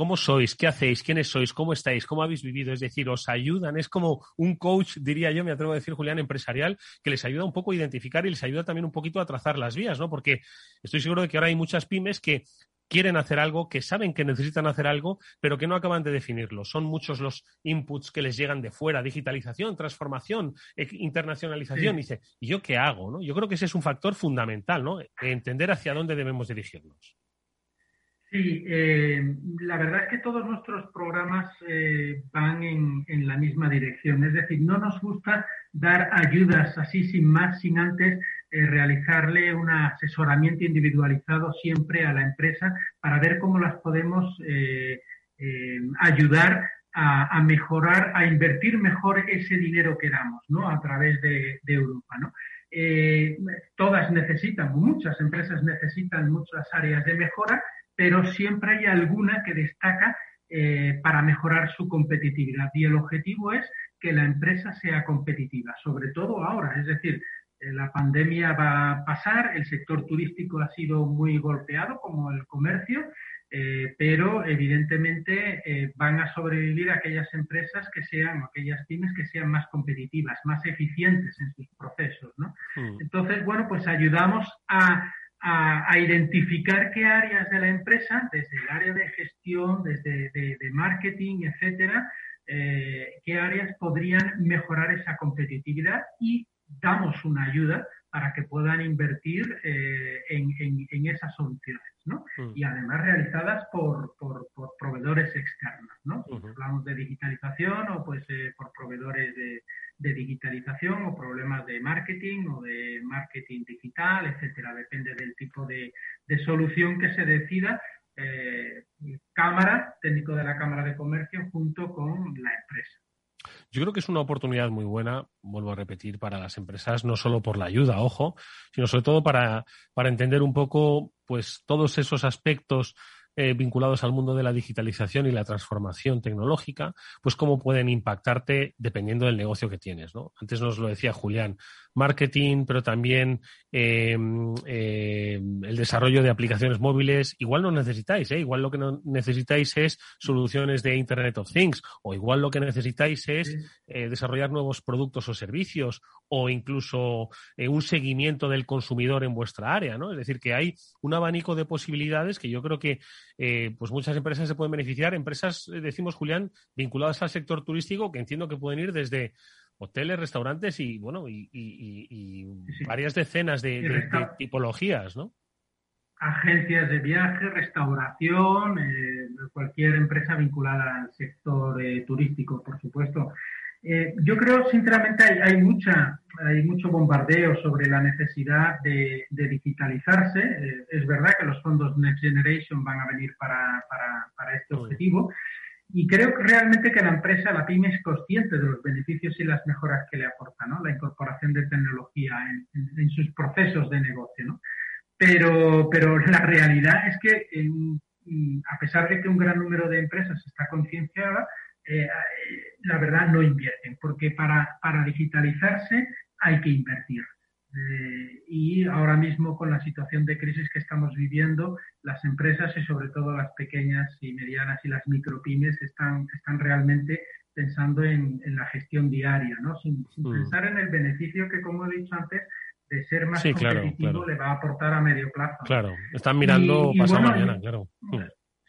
G: ¿Cómo sois? ¿Qué hacéis? ¿Quiénes sois? ¿Cómo estáis? ¿Cómo habéis vivido? Es decir, os ayudan. Es como un coach, diría yo, me atrevo a decir, Julián, empresarial, que les ayuda un poco a identificar y les ayuda también un poquito a trazar las vías, ¿no? Porque estoy seguro de que ahora hay muchas pymes que quieren hacer algo, que saben que necesitan hacer algo, pero que no acaban de definirlo. Son muchos los inputs que les llegan de fuera, digitalización, transformación, e, internacionalización. dice, ¿y yo qué hago? ¿no? Yo creo que ese es un factor fundamental, ¿no? Entender hacia dónde debemos dirigirnos.
J: Sí, eh, la verdad es que todos nuestros programas eh, van en, la misma dirección. Es decir, no nos gusta dar ayudas así sin más, sin antes eh, realizarle un asesoramiento individualizado siempre a la empresa para ver cómo las podemos ayudar a, mejorar, a invertir mejor ese dinero que damos, ¿no? A través de, Europa, ¿no? todas necesitan, muchas empresas necesitan muchas áreas de mejora pero siempre hay alguna que destaca eh, para mejorar su competitividad. Y el objetivo es que la empresa sea competitiva, sobre todo ahora. Es decir, eh, la pandemia va a pasar, el sector turístico ha sido muy golpeado, como el comercio, eh, pero evidentemente van a sobrevivir aquellas empresas que sean, aquellas pymes que sean más competitivas, más eficientes en sus procesos. ¿no? Mm. Entonces, bueno, pues ayudamos a a, identificar qué áreas de la empresa, desde el área de gestión, desde de, marketing, etcétera, eh, qué áreas podrían mejorar esa competitividad y damos una ayuda para que puedan invertir eh, en, esas soluciones, ¿no? Mm. Y además realizadas por, proveedores externos, ¿no? Si hablamos de digitalización o pues eh, por proveedores de, de digitalización o problemas de marketing o de marketing digital, etcétera. Depende del tipo de, solución que se decida. Eh, cámara, técnico de la Cámara de Comercio, junto con la empresa.
G: Yo creo que es una oportunidad muy buena, vuelvo a repetir, para las empresas, no solo por la ayuda, ojo, sino sobre todo para, para entender un poco pues todos esos aspectos eh, vinculados al mundo de la digitalización y la transformación tecnológica, pues cómo pueden impactarte dependiendo del negocio que tienes. ¿no? Antes nos lo decía Julián, marketing, pero también em, em, el desarrollo de aplicaciones móviles. Igual no necesitáis, ¿eh? igual lo que no necesitáis es soluciones de Internet of Things, o igual lo que necesitáis es eh, desarrollar nuevos productos o servicios, o incluso eh, un seguimiento del consumidor en vuestra área, ¿no? Es decir, que hay un abanico de posibilidades que yo creo que pues muchas empresas se pueden beneficiar. Empresas, decimos, Julián, vinculadas al sector turístico, que entiendo que pueden ir desde hoteles, restaurantes y bueno y, varias decenas de, tipologías, ¿no?
J: Agencias de viaje, restauración, eh, cualquier empresa vinculada al sector eh, turístico, por supuesto. Eh, yo creo, sinceramente, hay, hay, mucha, hay mucho bombardeo sobre la necesidad de, digitalizarse. es verdad que los fondos Next Generation van a venir para, para este objetivo, y creo realmente que la empresa, la pyme, es consciente de los beneficios y las mejoras que le aporta, ¿no? La incorporación de tecnología en, sus procesos de negocio, ¿no? Pero, pero la realidad es que, a pesar de que un gran número de empresas está concienciada, eh, la verdad no invierten, porque para, para digitalizarse hay que invertir. Eh, y ahora mismo con la situación de crisis que estamos viviendo, las empresas y sobre todo las pequeñas y medianas y las micropymes están, están realmente pensando en, la gestión diaria, ¿no? Sin, mm. pensar en el beneficio que, como he dicho antes, de ser más competitivo le va a aportar a medio plazo.
G: Claro, están mirando pasado mañana, claro. Mm.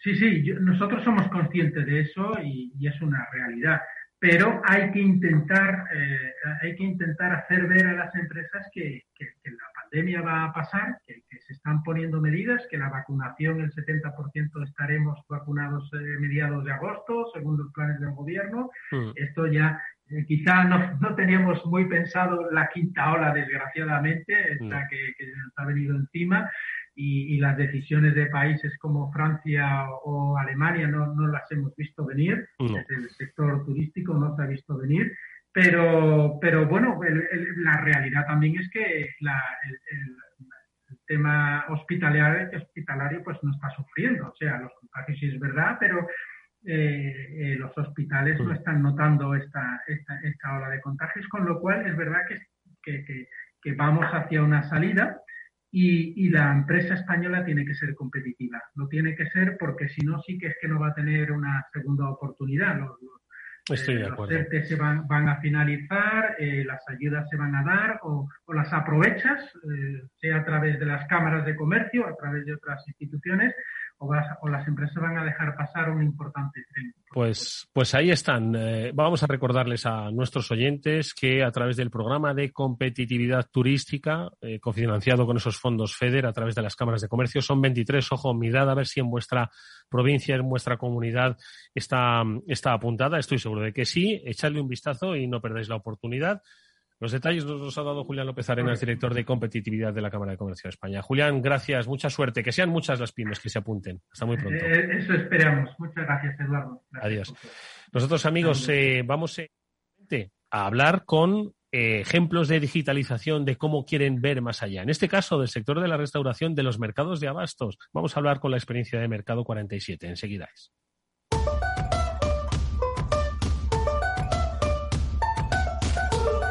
J: Sí, sí, nosotros somos conscientes de eso y, es una realidad, pero hay que intentar, eh, hay que intentar hacer ver a las empresas que, la pandemia va a pasar, que, se están poniendo medidas, que la vacunación, el 70% estaremos vacunados eh, mediados de agosto, según los planes del gobierno. Mm. Esto ya eh, quizá no, no, teníamos muy pensado la quinta ola, desgraciadamente, esta mm. que, que nos ha venido encima y, las decisiones de países como Francia o, Alemania no, no, las hemos visto venir, el sector turístico no se ha visto venir, pero, pero bueno, la realidad también es que la, el, tema hospitalario, hospitalario pues no está sufriendo, o sea, los contagios sí es verdad, pero eh, eh, los hospitales no están notando esta, esta, esta, ola de contagios, con lo cual es verdad que, que, que vamos hacia una salida y, la empresa española tiene que ser competitiva. No tiene que ser porque si no, sí que es que no va a tener una segunda oportunidad. Los,
G: Estoy de acuerdo.
J: Los se van, van, a finalizar, eh, las ayudas se van a dar o, las aprovechas, eh, sea a través de las cámaras de comercio, a través de otras instituciones, o, las empresas van a dejar pasar un importante tren.
G: Pues, pues ahí están. Eh, vamos a recordarles a nuestros oyentes que a través del programa de competitividad turística, eh, cofinanciado con esos fondos FEDER a través de las cámaras de comercio, son 23. Ojo, mirad a ver si en vuestra provincia, en vuestra comunidad está, está apuntada. Estoy seguro de que sí. Echadle un vistazo y no perdáis la oportunidad. Los detalles nos los ha dado Julián López Arenas, director de competitividad de la Cámara de Comercio de España. Julián, gracias, mucha suerte, que sean muchas las pymes que se apunten. Hasta muy pronto.
J: Eh, eso esperamos. Muchas gracias, Eduardo.
G: Adiós. Nosotros, amigos, eh, vamos eh, a hablar con ejemplos de digitalización de cómo quieren ver más allá. En este caso, del sector de la restauración de los mercados de abastos. Vamos a hablar con la experiencia de Mercado 47. Enseguida es.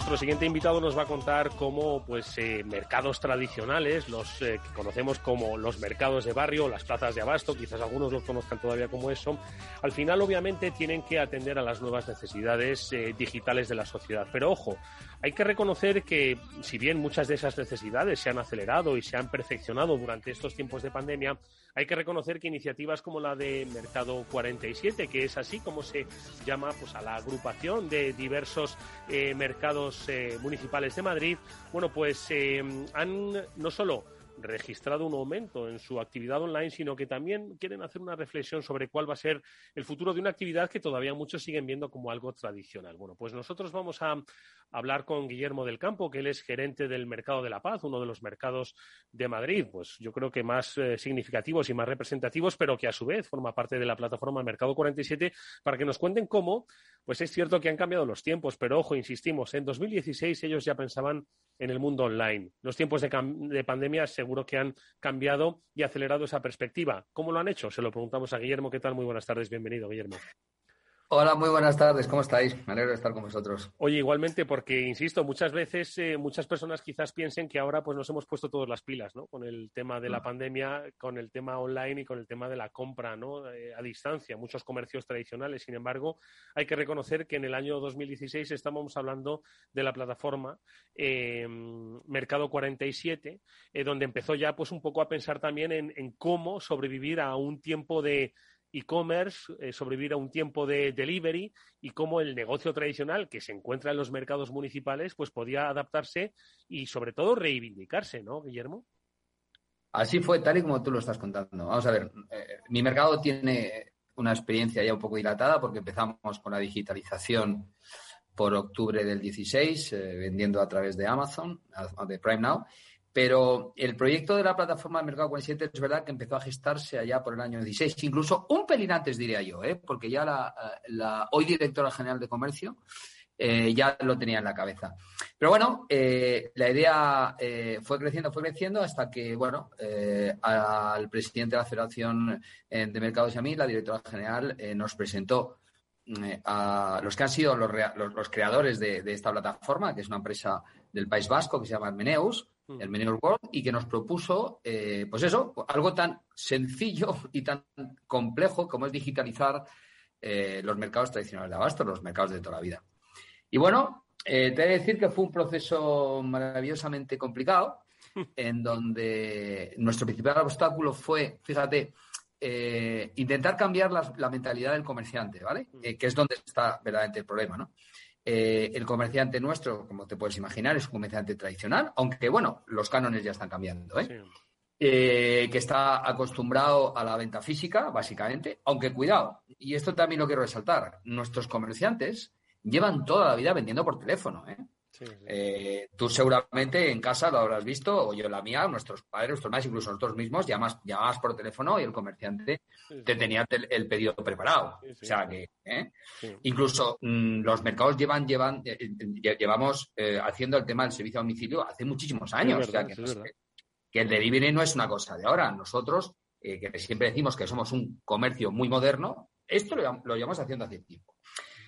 G: Nuestro siguiente invitado nos va a contar cómo pues, eh, mercados tradicionales, los eh, que conocemos como los mercados de barrio, las plazas de abasto, quizás algunos los conozcan todavía como eso, al final obviamente tienen que atender a las nuevas necesidades eh, digitales de la sociedad. Pero ojo, hay que reconocer que, si bien muchas de esas necesidades se han acelerado y se han perfeccionado durante estos tiempos de pandemia, hay que reconocer que iniciativas como la de Mercado 47, que es así como se llama pues, a la agrupación de diversos eh, eh, municipales de Madrid, bueno, pues eh, han no solo registrado un aumento en su actividad online, sino que también quieren hacer una reflexión sobre cuál va a ser el futuro de una actividad que todavía muchos siguen viendo como algo tradicional. Bueno, pues nosotros vamos a hablar con Guillermo del Campo, que él es gerente del Mercado de la Paz, uno de los mercados de Madrid, pues yo creo que más eh, significativos y más representativos, pero que a su vez forma parte de la plataforma Mercado 47, para que nos cuenten cómo, pues es cierto que han cambiado los tiempos, pero ojo, insistimos, en 2016 ellos ya pensaban en el mundo online. Los tiempos de, de pandemia seguro que han cambiado y acelerado esa perspectiva. ¿Cómo lo han hecho? Se lo preguntamos a Guillermo. ¿Qué tal? Muy buenas tardes. Bienvenido, Guillermo.
K: Hola, muy buenas tardes. ¿Cómo estáis? Me alegro de estar con vosotros.
G: Oye, igualmente, porque insisto, muchas veces eh, muchas personas quizás piensen que ahora pues nos hemos puesto todas las pilas, ¿no? Con el tema de la mm. pandemia, con el tema online y con el tema de la compra, ¿no? Eh, a distancia, muchos comercios tradicionales. Sin embargo, hay que reconocer que en el año 2016 estamos hablando de la plataforma eh, Mercado 47, donde empezó ya pues un poco a pensar también en cómo sobrevivir a un tiempo de e-commerce, eh, sobrevivir a un tiempo de delivery y cómo el negocio tradicional que se encuentra en los mercados municipales pues podía adaptarse y sobre todo reivindicarse, ¿no, Guillermo?
K: Así fue, tal y como tú lo estás contando. Vamos a ver, eh, mi mercado tiene una experiencia ya un poco dilatada porque empezamos con la digitalización por octubre del 16, eh, vendiendo a través de Amazon, de Prime Now, pero el proyecto de la plataforma de Mercado 47 es verdad que empezó a gestarse allá por el año 16, incluso un pelín antes, diría yo, ¿eh? porque ya la, hoy directora general de comercio eh, ya lo tenía en la cabeza. Pero bueno, eh, la idea eh, fue creciendo, fue creciendo hasta que, bueno, al presidente de la Federación de Mercados y a mí, la directora general, nos presentó a los que han sido los, los, creadores de, esta plataforma, que es una empresa del País Vasco que se llama Armeneus, el Menor World, y que nos propuso, eh, pues eso, algo tan sencillo *laughs* y tan complejo como es digitalizar eh, los mercados tradicionales de abasto, los mercados de toda la vida. Y bueno, eh, te he de decir que fue un proceso maravillosamente complicado, *laughs* en donde nuestro principal obstáculo fue, fíjate, intentar cambiar la, mentalidad del comerciante, ¿vale? Mm. Que es donde está verdaderamente el problema, ¿no? El comerciante nuestro, como te puedes imaginar, es un comerciante tradicional, aunque bueno, los cánones ya están cambiando, ¿eh? que está acostumbrado a la venta física, básicamente, aunque cuidado, y esto también lo quiero resaltar, nuestros comerciantes llevan toda la vida vendiendo por teléfono. ¿eh? Eh, tú seguramente en casa lo habrás visto, o yo la mía, nuestros padres, nuestros más, incluso nosotros mismos, llamabas por teléfono y el comerciante te tenía el, pedido preparado. o sea que, ¿eh? incluso mm, los mercados llevan, llevan, llevamos haciendo el tema del servicio a domicilio hace muchísimos años. que, el delivery no es una cosa de ahora. Nosotros, que siempre decimos que somos un comercio muy moderno, esto lo, lo llevamos haciendo hace tiempo.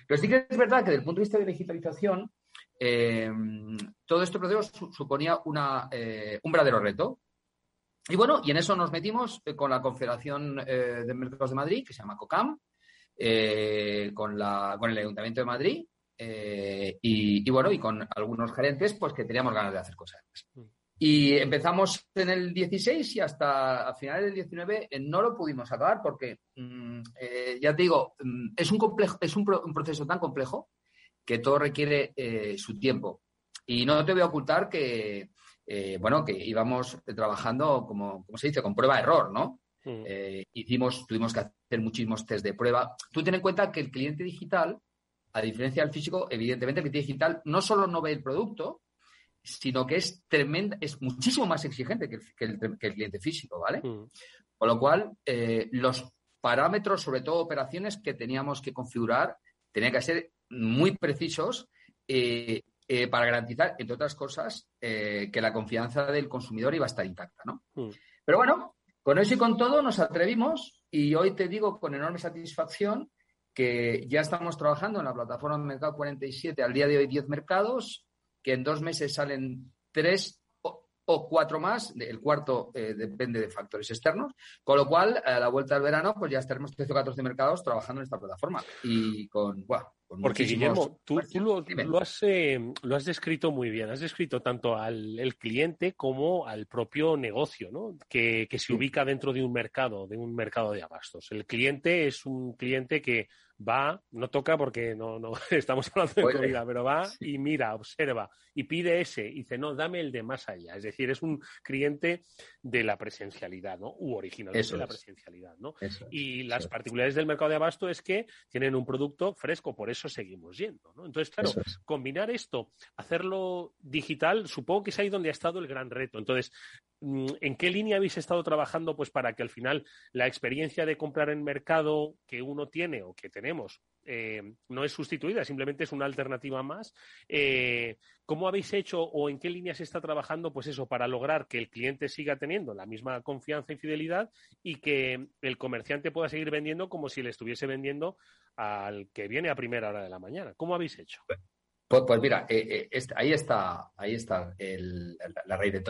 K: Pero sí que es verdad que desde el punto de vista de digitalización, eh, todo este proceso suponía eh, un verdadero reto. Y bueno, y en eso nos metimos eh, con la Confederación de Mercados de Madrid, que se llama COCAM, con, la, con el Ayuntamiento de Madrid, y, bueno, y con algunos gerentes, pues que teníamos ganas de hacer cosas. Mm. Y empezamos en el 16 y hasta a finales del 19 eh, no lo pudimos acabar porque, mm, eh, ya te digo, mm, es, un, complejo, es un, proceso tan complejo que todo requiere eh, su tiempo. Y no te voy a ocultar que, bueno, que íbamos trabajando, como, se dice, con prueba-error, ¿no? Mm. hicimos, tuvimos que hacer muchísimos test de prueba. Tú ten en cuenta que el cliente digital, a diferencia del físico, evidentemente el cliente digital no solo no ve el producto, sino que es tremenda, es muchísimo más exigente que el, cliente físico, ¿vale? Mm. Con lo cual, eh, los parámetros, sobre todo operaciones que teníamos que configurar, tenían que ser muy precisos eh, eh, para garantizar, entre otras cosas, que la confianza del consumidor iba a estar intacta, ¿no? Mm. Pero bueno, con eso y con todo nos atrevimos y hoy te digo con enorme satisfacción que ya estamos trabajando en la plataforma Mercado 47, al día de hoy 10 mercados, que en dos meses salen tres o, cuatro más, el cuarto eh, depende de factores externos, con lo cual a la vuelta del verano pues ya estaremos 13 o 14 mercados trabajando en esta plataforma y con,
G: Porque Guillermo, tú, lo, has, eh, lo has descrito muy bien, has descrito tanto al cliente como al propio negocio, ¿no? que, que se ubica dentro de un mercado, de un mercado de abastos. El cliente es un cliente que va, no toca porque no, no *laughs* estamos hablando de comida, pero va y mira, observa y pide ese y dice, no, dame el de más allá. Es decir, es un cliente de la presencialidad, ¿no? U originalmente de la presencialidad, ¿no? y las particularidades del mercado de abasto es que tienen un producto fresco, por eso seguimos yendo, ¿no? Entonces, claro, combinar esto, hacerlo digital, supongo que es ahí donde ha estado el gran reto. Entonces, ¿en qué línea habéis estado trabajando pues para que al final la experiencia de comprar en mercado que uno tiene o que tenemos eh, no es sustituida, simplemente es una alternativa más. Eh, ¿Cómo habéis hecho o en qué línea se está trabajando, pues eso, para lograr que el cliente siga teniendo la misma confianza y fidelidad y que el comerciante pueda seguir vendiendo como si le estuviese vendiendo al que viene a primera hora de la mañana? ¿Cómo habéis hecho?
K: Pues, pues mira, eh, ahí está, ahí está la raíz de,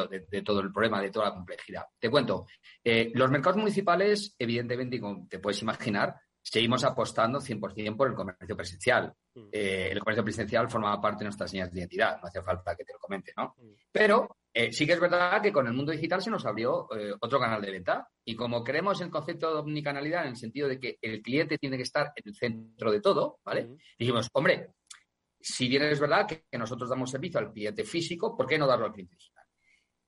K: todo el problema, de toda la complejidad. Te cuento, los mercados municipales, evidentemente, como te puedes imaginar, seguimos apostando 100% por el comercio presencial. Mm. Eh, el comercio presencial forma parte de nuestras señas de identidad, no hace falta que te lo comente, ¿no? Mm. Pero eh, sí que es verdad que con el mundo digital se nos abrió eh, otro canal de venta y como creemos el concepto de omnicanalidad en el sentido de que el cliente tiene que estar en el centro de todo, ¿vale? Mm. Dijimos, hombre, si bien es verdad que, nosotros damos servicio al cliente físico, ¿por qué no darlo al cliente digital?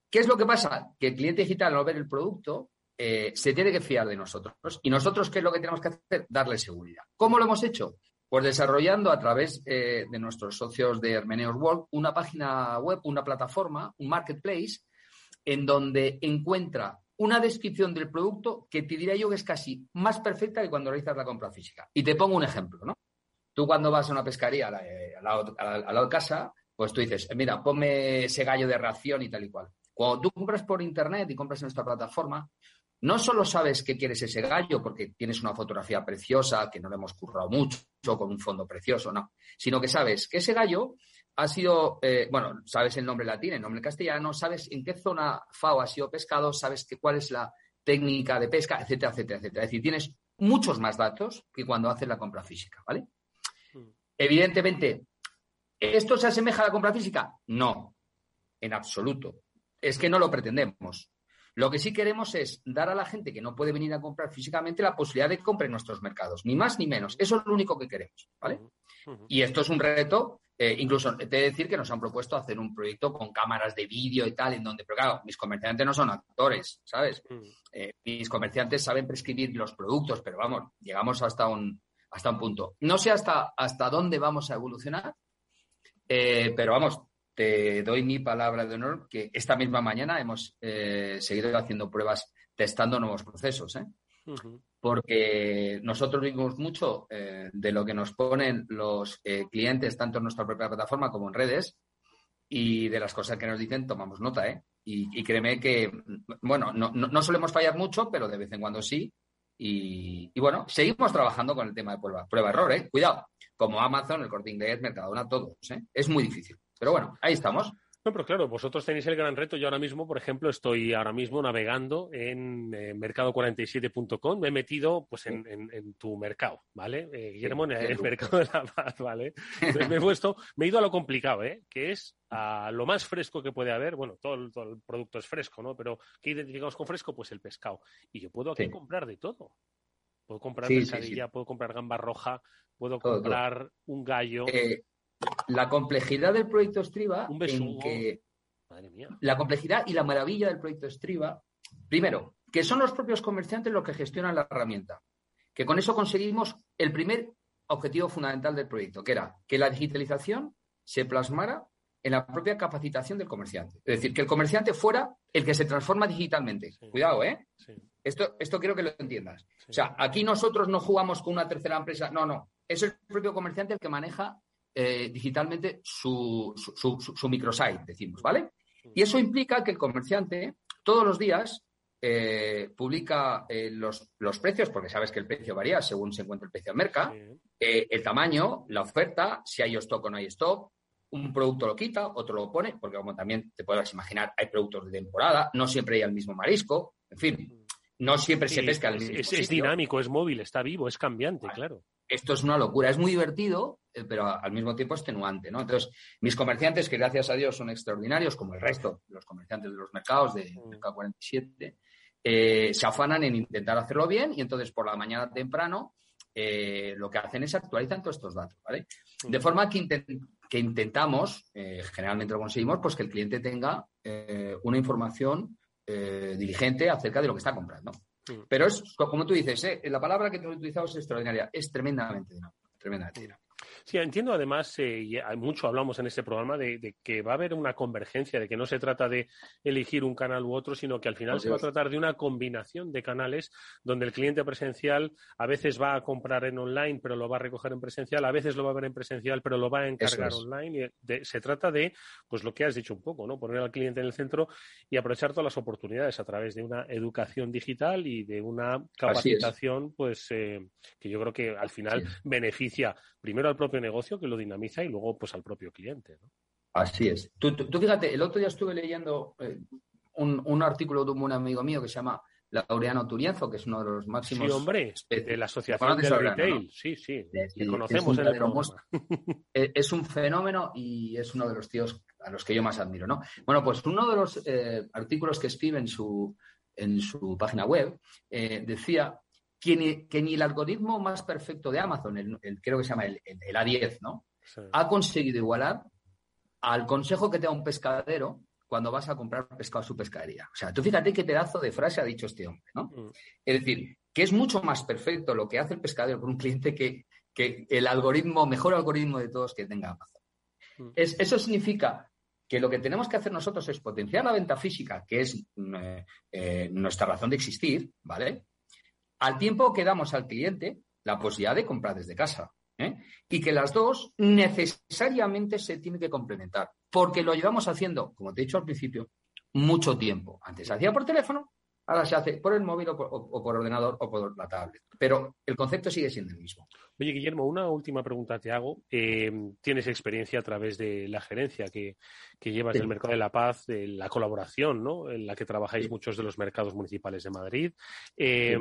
K: ¿Qué es lo que pasa? Que el cliente digital, al ver el producto, eh, se tiene que fiar de nosotros. ¿Y nosotros qué es lo que tenemos que hacer? Darle seguridad. ¿Cómo lo hemos hecho? Pues desarrollando a través eh, de nuestros socios de Hermeneos World una página web, una plataforma, un marketplace, en donde encuentra una descripción del producto que te diría yo que es casi más perfecta que cuando realizas la compra física. Y te pongo un ejemplo, ¿no? Tú cuando vas a una pescaría lado, de casa, pues tú dices, mira, ponme ese gallo de ración y tal y cual. Cuando tú compras por internet y compras en nuestra plataforma, no solo sabes que quieres ese gallo porque tienes una fotografía preciosa, que no le hemos currado mucho, con un fondo precioso, no, sino que sabes que ese gallo ha sido, eh, bueno, sabes el nombre latín, el nombre castellano, sabes en qué zona FAO ha sido pescado, sabes cuál es la técnica de pesca, etcétera, etcétera, etcétera. Es decir, tienes muchos más datos que cuando haces la compra física, ¿vale? Mm. Evidentemente, ¿Esto se asemeja a la compra física? No, en absoluto. Es que no lo pretendemos. Lo que sí queremos es dar a la gente que no puede venir a comprar físicamente la posibilidad de que compre en nuestros mercados, ni más ni menos. Eso es lo único que queremos, ¿vale? Y esto es un reto, eh, incluso te he de decir que nos han propuesto hacer un proyecto con cámaras de vídeo y tal, en donde, pero claro, mis comerciantes no son actores, ¿sabes? Eh, mis comerciantes saben prescribir los productos, pero vamos, llegamos hasta un, hasta un punto. No sé hasta, hasta dónde vamos a evolucionar, eh, pero vamos, te doy mi palabra de honor que esta misma mañana hemos eh, seguido haciendo pruebas testando nuevos procesos. ¿eh? Porque nosotros vimos mucho eh, de lo que nos ponen los clientes, tanto en nuestra propia plataforma como en redes, y de las cosas que nos dicen tomamos nota. ¿eh? Y, créeme que, bueno, no, no, solemos fallar mucho, pero de vez en cuando sí. Y, bueno, seguimos trabajando con el tema de prueba, prueba-error. ¿eh? Cuidado, como Amazon, el Corte Inglés, Mercadona, todos. ¿eh? Es muy difícil. Pero bueno, ahí estamos.
G: No, pero claro, vosotros tenéis el gran reto. Yo ahora mismo, por ejemplo, estoy ahora mismo navegando en eh, mercado47.com. Me he metido pues en, tu mercado, ¿vale? Eh, Guillermo, en el mercado de la paz, ¿vale? Entonces me he puesto, me he ido a lo complicado, ¿eh? Que es a lo más fresco que puede haber. Bueno, todo el, todo el producto es fresco, ¿no? Pero ¿qué identificamos con fresco? Pues el pescado. Y yo puedo aquí comprar de todo. Puedo comprar pesadilla, puedo comprar gamba roja, puedo comprar un gallo.
K: Eh, la complejidad del proyecto Striva en que la complejidad y la maravilla del proyecto Striva, primero, que son los propios comerciantes los que gestionan la herramienta, que con eso conseguimos el primer objetivo fundamental del proyecto, que era que la digitalización se plasmara en la propia capacitación del comerciante. Es decir, que el comerciante fuera el que se transforma digitalmente. Cuidado, ¿eh? Esto, esto quiero que lo entiendas. O sea, aquí nosotros no jugamos con una tercera empresa. No, no. Es el propio comerciante el que maneja eh, digitalmente su, su, microsite, decimos, ¿vale? Y eso implica que el comerciante todos los días eh, publica eh, los, los, precios, porque sabes que el precio varía según se encuentra el precio en mercado, el tamaño, la oferta, si hay stock o no hay stock, un producto lo quita, otro lo pone, porque como también te puedes imaginar, hay productos de temporada, no siempre hay el mismo marisco, en fin, no siempre se pesca el mismo.
G: Es, es, dinámico, es móvil, está vivo, es cambiante, claro
K: esto es una locura. Es muy divertido, eh, pero al mismo tiempo extenuante, ¿no? Entonces, mis comerciantes, que gracias a Dios son extraordinarios, como el resto de los comerciantes de los mercados de. Mercado 47, eh, se afanan en intentar hacerlo bien y entonces por la mañana temprano eh, lo que hacen es actualizar todos estos datos, ¿vale? De forma que, que intentamos, generalmente lo conseguimos, pues que el cliente tenga una información diligente acerca de lo que está comprando. Mm. Pero es, como tú dices, ¿eh? la palabra que tú has utilizado es extraordinaria, es tremendamente tremendamente
G: Sí, entiendo además, eh, y mucho hablamos en este programa, de, que va a haber una convergencia, de que no se trata de elegir un canal u otro, sino que al final se va a tratar de una combinación de canales donde el cliente presencial a veces va a comprar en online, pero lo va a recoger en presencial, a veces lo va a ver en presencial, pero lo va a encargar online. Y se trata de, pues lo que has dicho un poco, ¿no? Poner al cliente en el centro y aprovechar todas las oportunidades a través de una educación digital y de una capacitación, pues, eh, que yo creo que al final beneficia primero al propio negocio que lo dinamiza y luego pues al propio cliente. ¿no?
K: Así es. Tú, fíjate, el otro día estuve leyendo eh, un, artículo de un amigo mío que se llama Laureano Turienzo, que es uno de los máximos.
G: Sí, hombre, de la Asociación de Retail. Sí, sí, conocemos es
K: un, e, es un fenómeno y es uno de los tíos a los que yo más admiro, ¿no? Bueno, pues uno de los eh, artículos que escribe en su, en su página web eh, decía que ni, el algoritmo más perfecto de Amazon, el, creo que se llama el, A10, ¿no? Ha conseguido igualar al consejo que te da un pescadero cuando vas a comprar pescado a su pescadería. O sea, tú fíjate qué pedazo de frase ha dicho este hombre, ¿no? Mm. Es decir, que es mucho más perfecto lo que hace el pescadero con un cliente que, el algoritmo, mejor algoritmo de todos que tenga Amazon. Mm. eso significa que lo que tenemos que hacer nosotros es potenciar la venta física, que es eh, eh, nuestra razón de existir, ¿vale? Al tiempo que damos al cliente la posibilidad de comprar desde casa. ¿eh? Y que las dos necesariamente se tienen que complementar, porque lo llevamos haciendo, como te he dicho al principio, mucho tiempo. Antes se hacía por teléfono, ahora se hace por el móvil o por, ordenador o por la tablet. Pero el concepto sigue siendo el mismo.
G: Oye, Guillermo, una última pregunta te hago. Eh, tienes experiencia a través de la gerencia que, llevas del Mercado de la Paz, de la colaboración, ¿no? En la que trabajáis muchos de los mercados municipales de Madrid. Eh,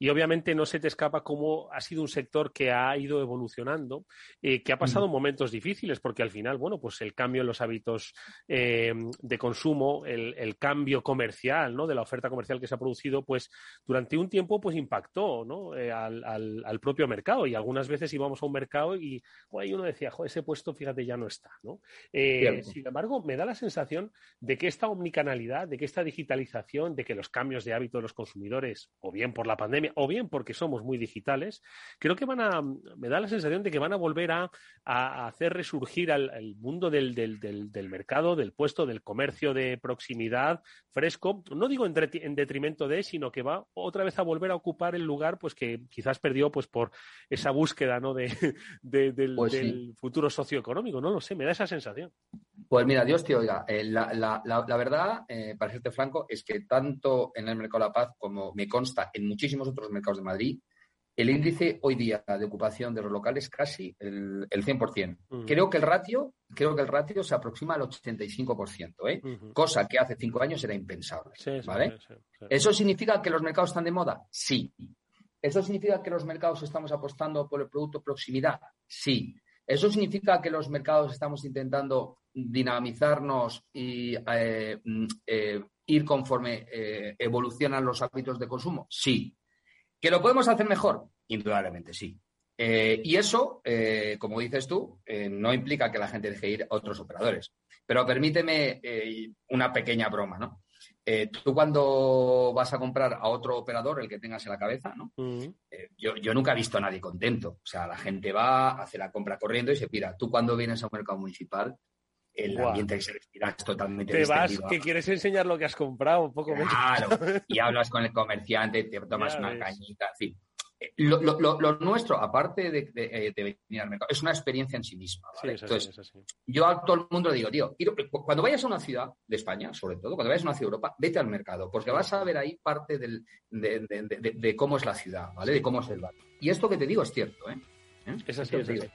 G: y obviamente no se te escapa cómo ha sido un sector que ha ido evolucionando, eh, que ha pasado momentos difíciles, porque al final, bueno, pues el cambio en los hábitos de consumo, el, cambio comercial, ¿no? De la oferta comercial que se ha producido, pues durante un tiempo, pues impactó, ¿no? al, al propio mercado y algunas veces íbamos a un mercado y ahí uno decía, ese puesto, fíjate, ya no está, ¿no? Eh, sin embargo, me da la sensación de que esta omnicanalidad, de que esta digitalización, de que los cambios de hábito de los consumidores, o bien por la pandemia, o bien porque somos muy digitales, creo que van a, me da la sensación de que van a volver a, hacer resurgir al, mundo del, mercado, del puesto, del comercio de proximidad fresco, no digo en, en detrimento de, sino que va otra vez a volver a ocupar el lugar pues que quizás perdió pues por esa búsqueda ¿no? de, del, pues futuro socioeconómico. No lo sé, me da esa sensación.
K: Pues mira, Dios te oiga. Eh, la, verdad, eh, para serte franco, es que tanto en el mercado de la paz como me consta en muchísimos otros mercados de Madrid, el índice hoy día de ocupación de los locales es casi el, el 100%. Mm. Creo que el ratio, creo que el ratio se aproxima al 85%, ¿eh? cosa que hace cinco años era impensable. ¿vale? ¿Eso significa que los mercados están de moda? Sí. ¿Eso significa que los mercados estamos apostando por el producto proximidad? Sí. ¿Eso significa que los mercados estamos intentando dinamizarnos y eh, mm, eh, ir conforme eh, evolucionan los hábitos de consumo? Sí. ¿Que lo podemos hacer mejor? Indudablemente sí. y eso, como dices tú, no implica que la gente deje ir a otros operadores. Pero permíteme una pequeña broma, ¿no? Eh, tú cuando vas a comprar a otro operador, el que tengas en la cabeza, ¿no? Eh, yo, nunca he visto a nadie contento. O sea, la gente va, hace la compra corriendo y se pira. Tú cuando vienes a un mercado municipal, el ambiente que se respira es totalmente
G: Te vas, que quieres enseñar lo que has comprado, un poco
K: Claro, y *laughs* hablas con el comerciante, te tomas una cañita, en fin. Lo, nuestro, aparte de, eh, de, venir al mercado, es una experiencia en sí misma. Entonces, yo a todo el mundo le digo, tío, cuando vayas a una ciudad de España, sobre todo, cuando vayas a una ciudad de Europa, vete al mercado, porque vas a ver ahí parte del, de, cómo es la ciudad, ¿vale? De cómo es el barrio. Y esto que te digo es cierto, ¿eh?
G: ¿Eh? Es así, es así.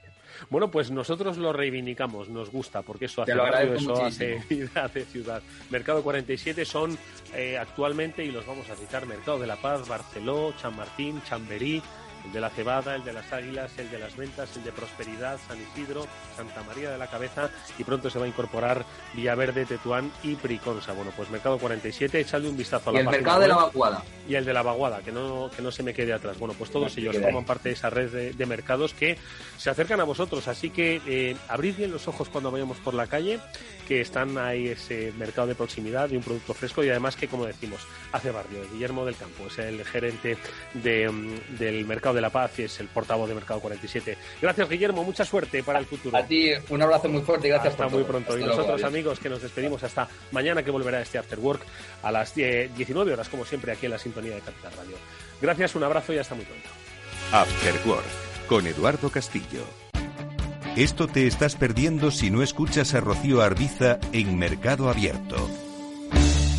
G: Bueno, pues nosotros lo reivindicamos, nos gusta, porque eso hace radio, eso hace *laughs* vida, hace ciudad. Mercado 47 son eh, actualmente, y los vamos a citar, Mercado de la Paz, Barceló, Chamartín, Chamberí, el de la cebada, el de las águilas, el de las ventas, el de prosperidad, San Isidro, Santa María de la Cabeza y pronto se va a incorporar Villaverde, Tetuán y Priconsa. Bueno, pues Mercado 47, echadle un vistazo a la
K: Y el Mercado de la Vaguada.
G: Y el de la Vaguada, que no, que no se me quede atrás. Bueno, pues todos ellos forman parte de esa red de, mercados que se acercan a vosotros, así que eh, abrid bien los ojos cuando vayamos por la calle, que están ahí ese mercado de proximidad de un producto fresco y además que, como decimos, hace barrio. Guillermo del Campo es el gerente de, mm, del mercado de la Paz y es el portavoz de Mercado 47. Gracias, Guillermo. Mucha suerte para el futuro.
K: A ti, un abrazo muy fuerte y gracias
G: hasta muy pronto. y nosotros, amigos, que nos despedimos hasta mañana, que volverá este After Work a las 19 horas, como siempre, aquí en la sintonía de Capital Radio. Gracias, un abrazo y hasta muy pronto.
E: After Work con Eduardo Castillo. Esto te estás perdiendo si no escuchas a Rocío Arbiza en Mercado Abierto.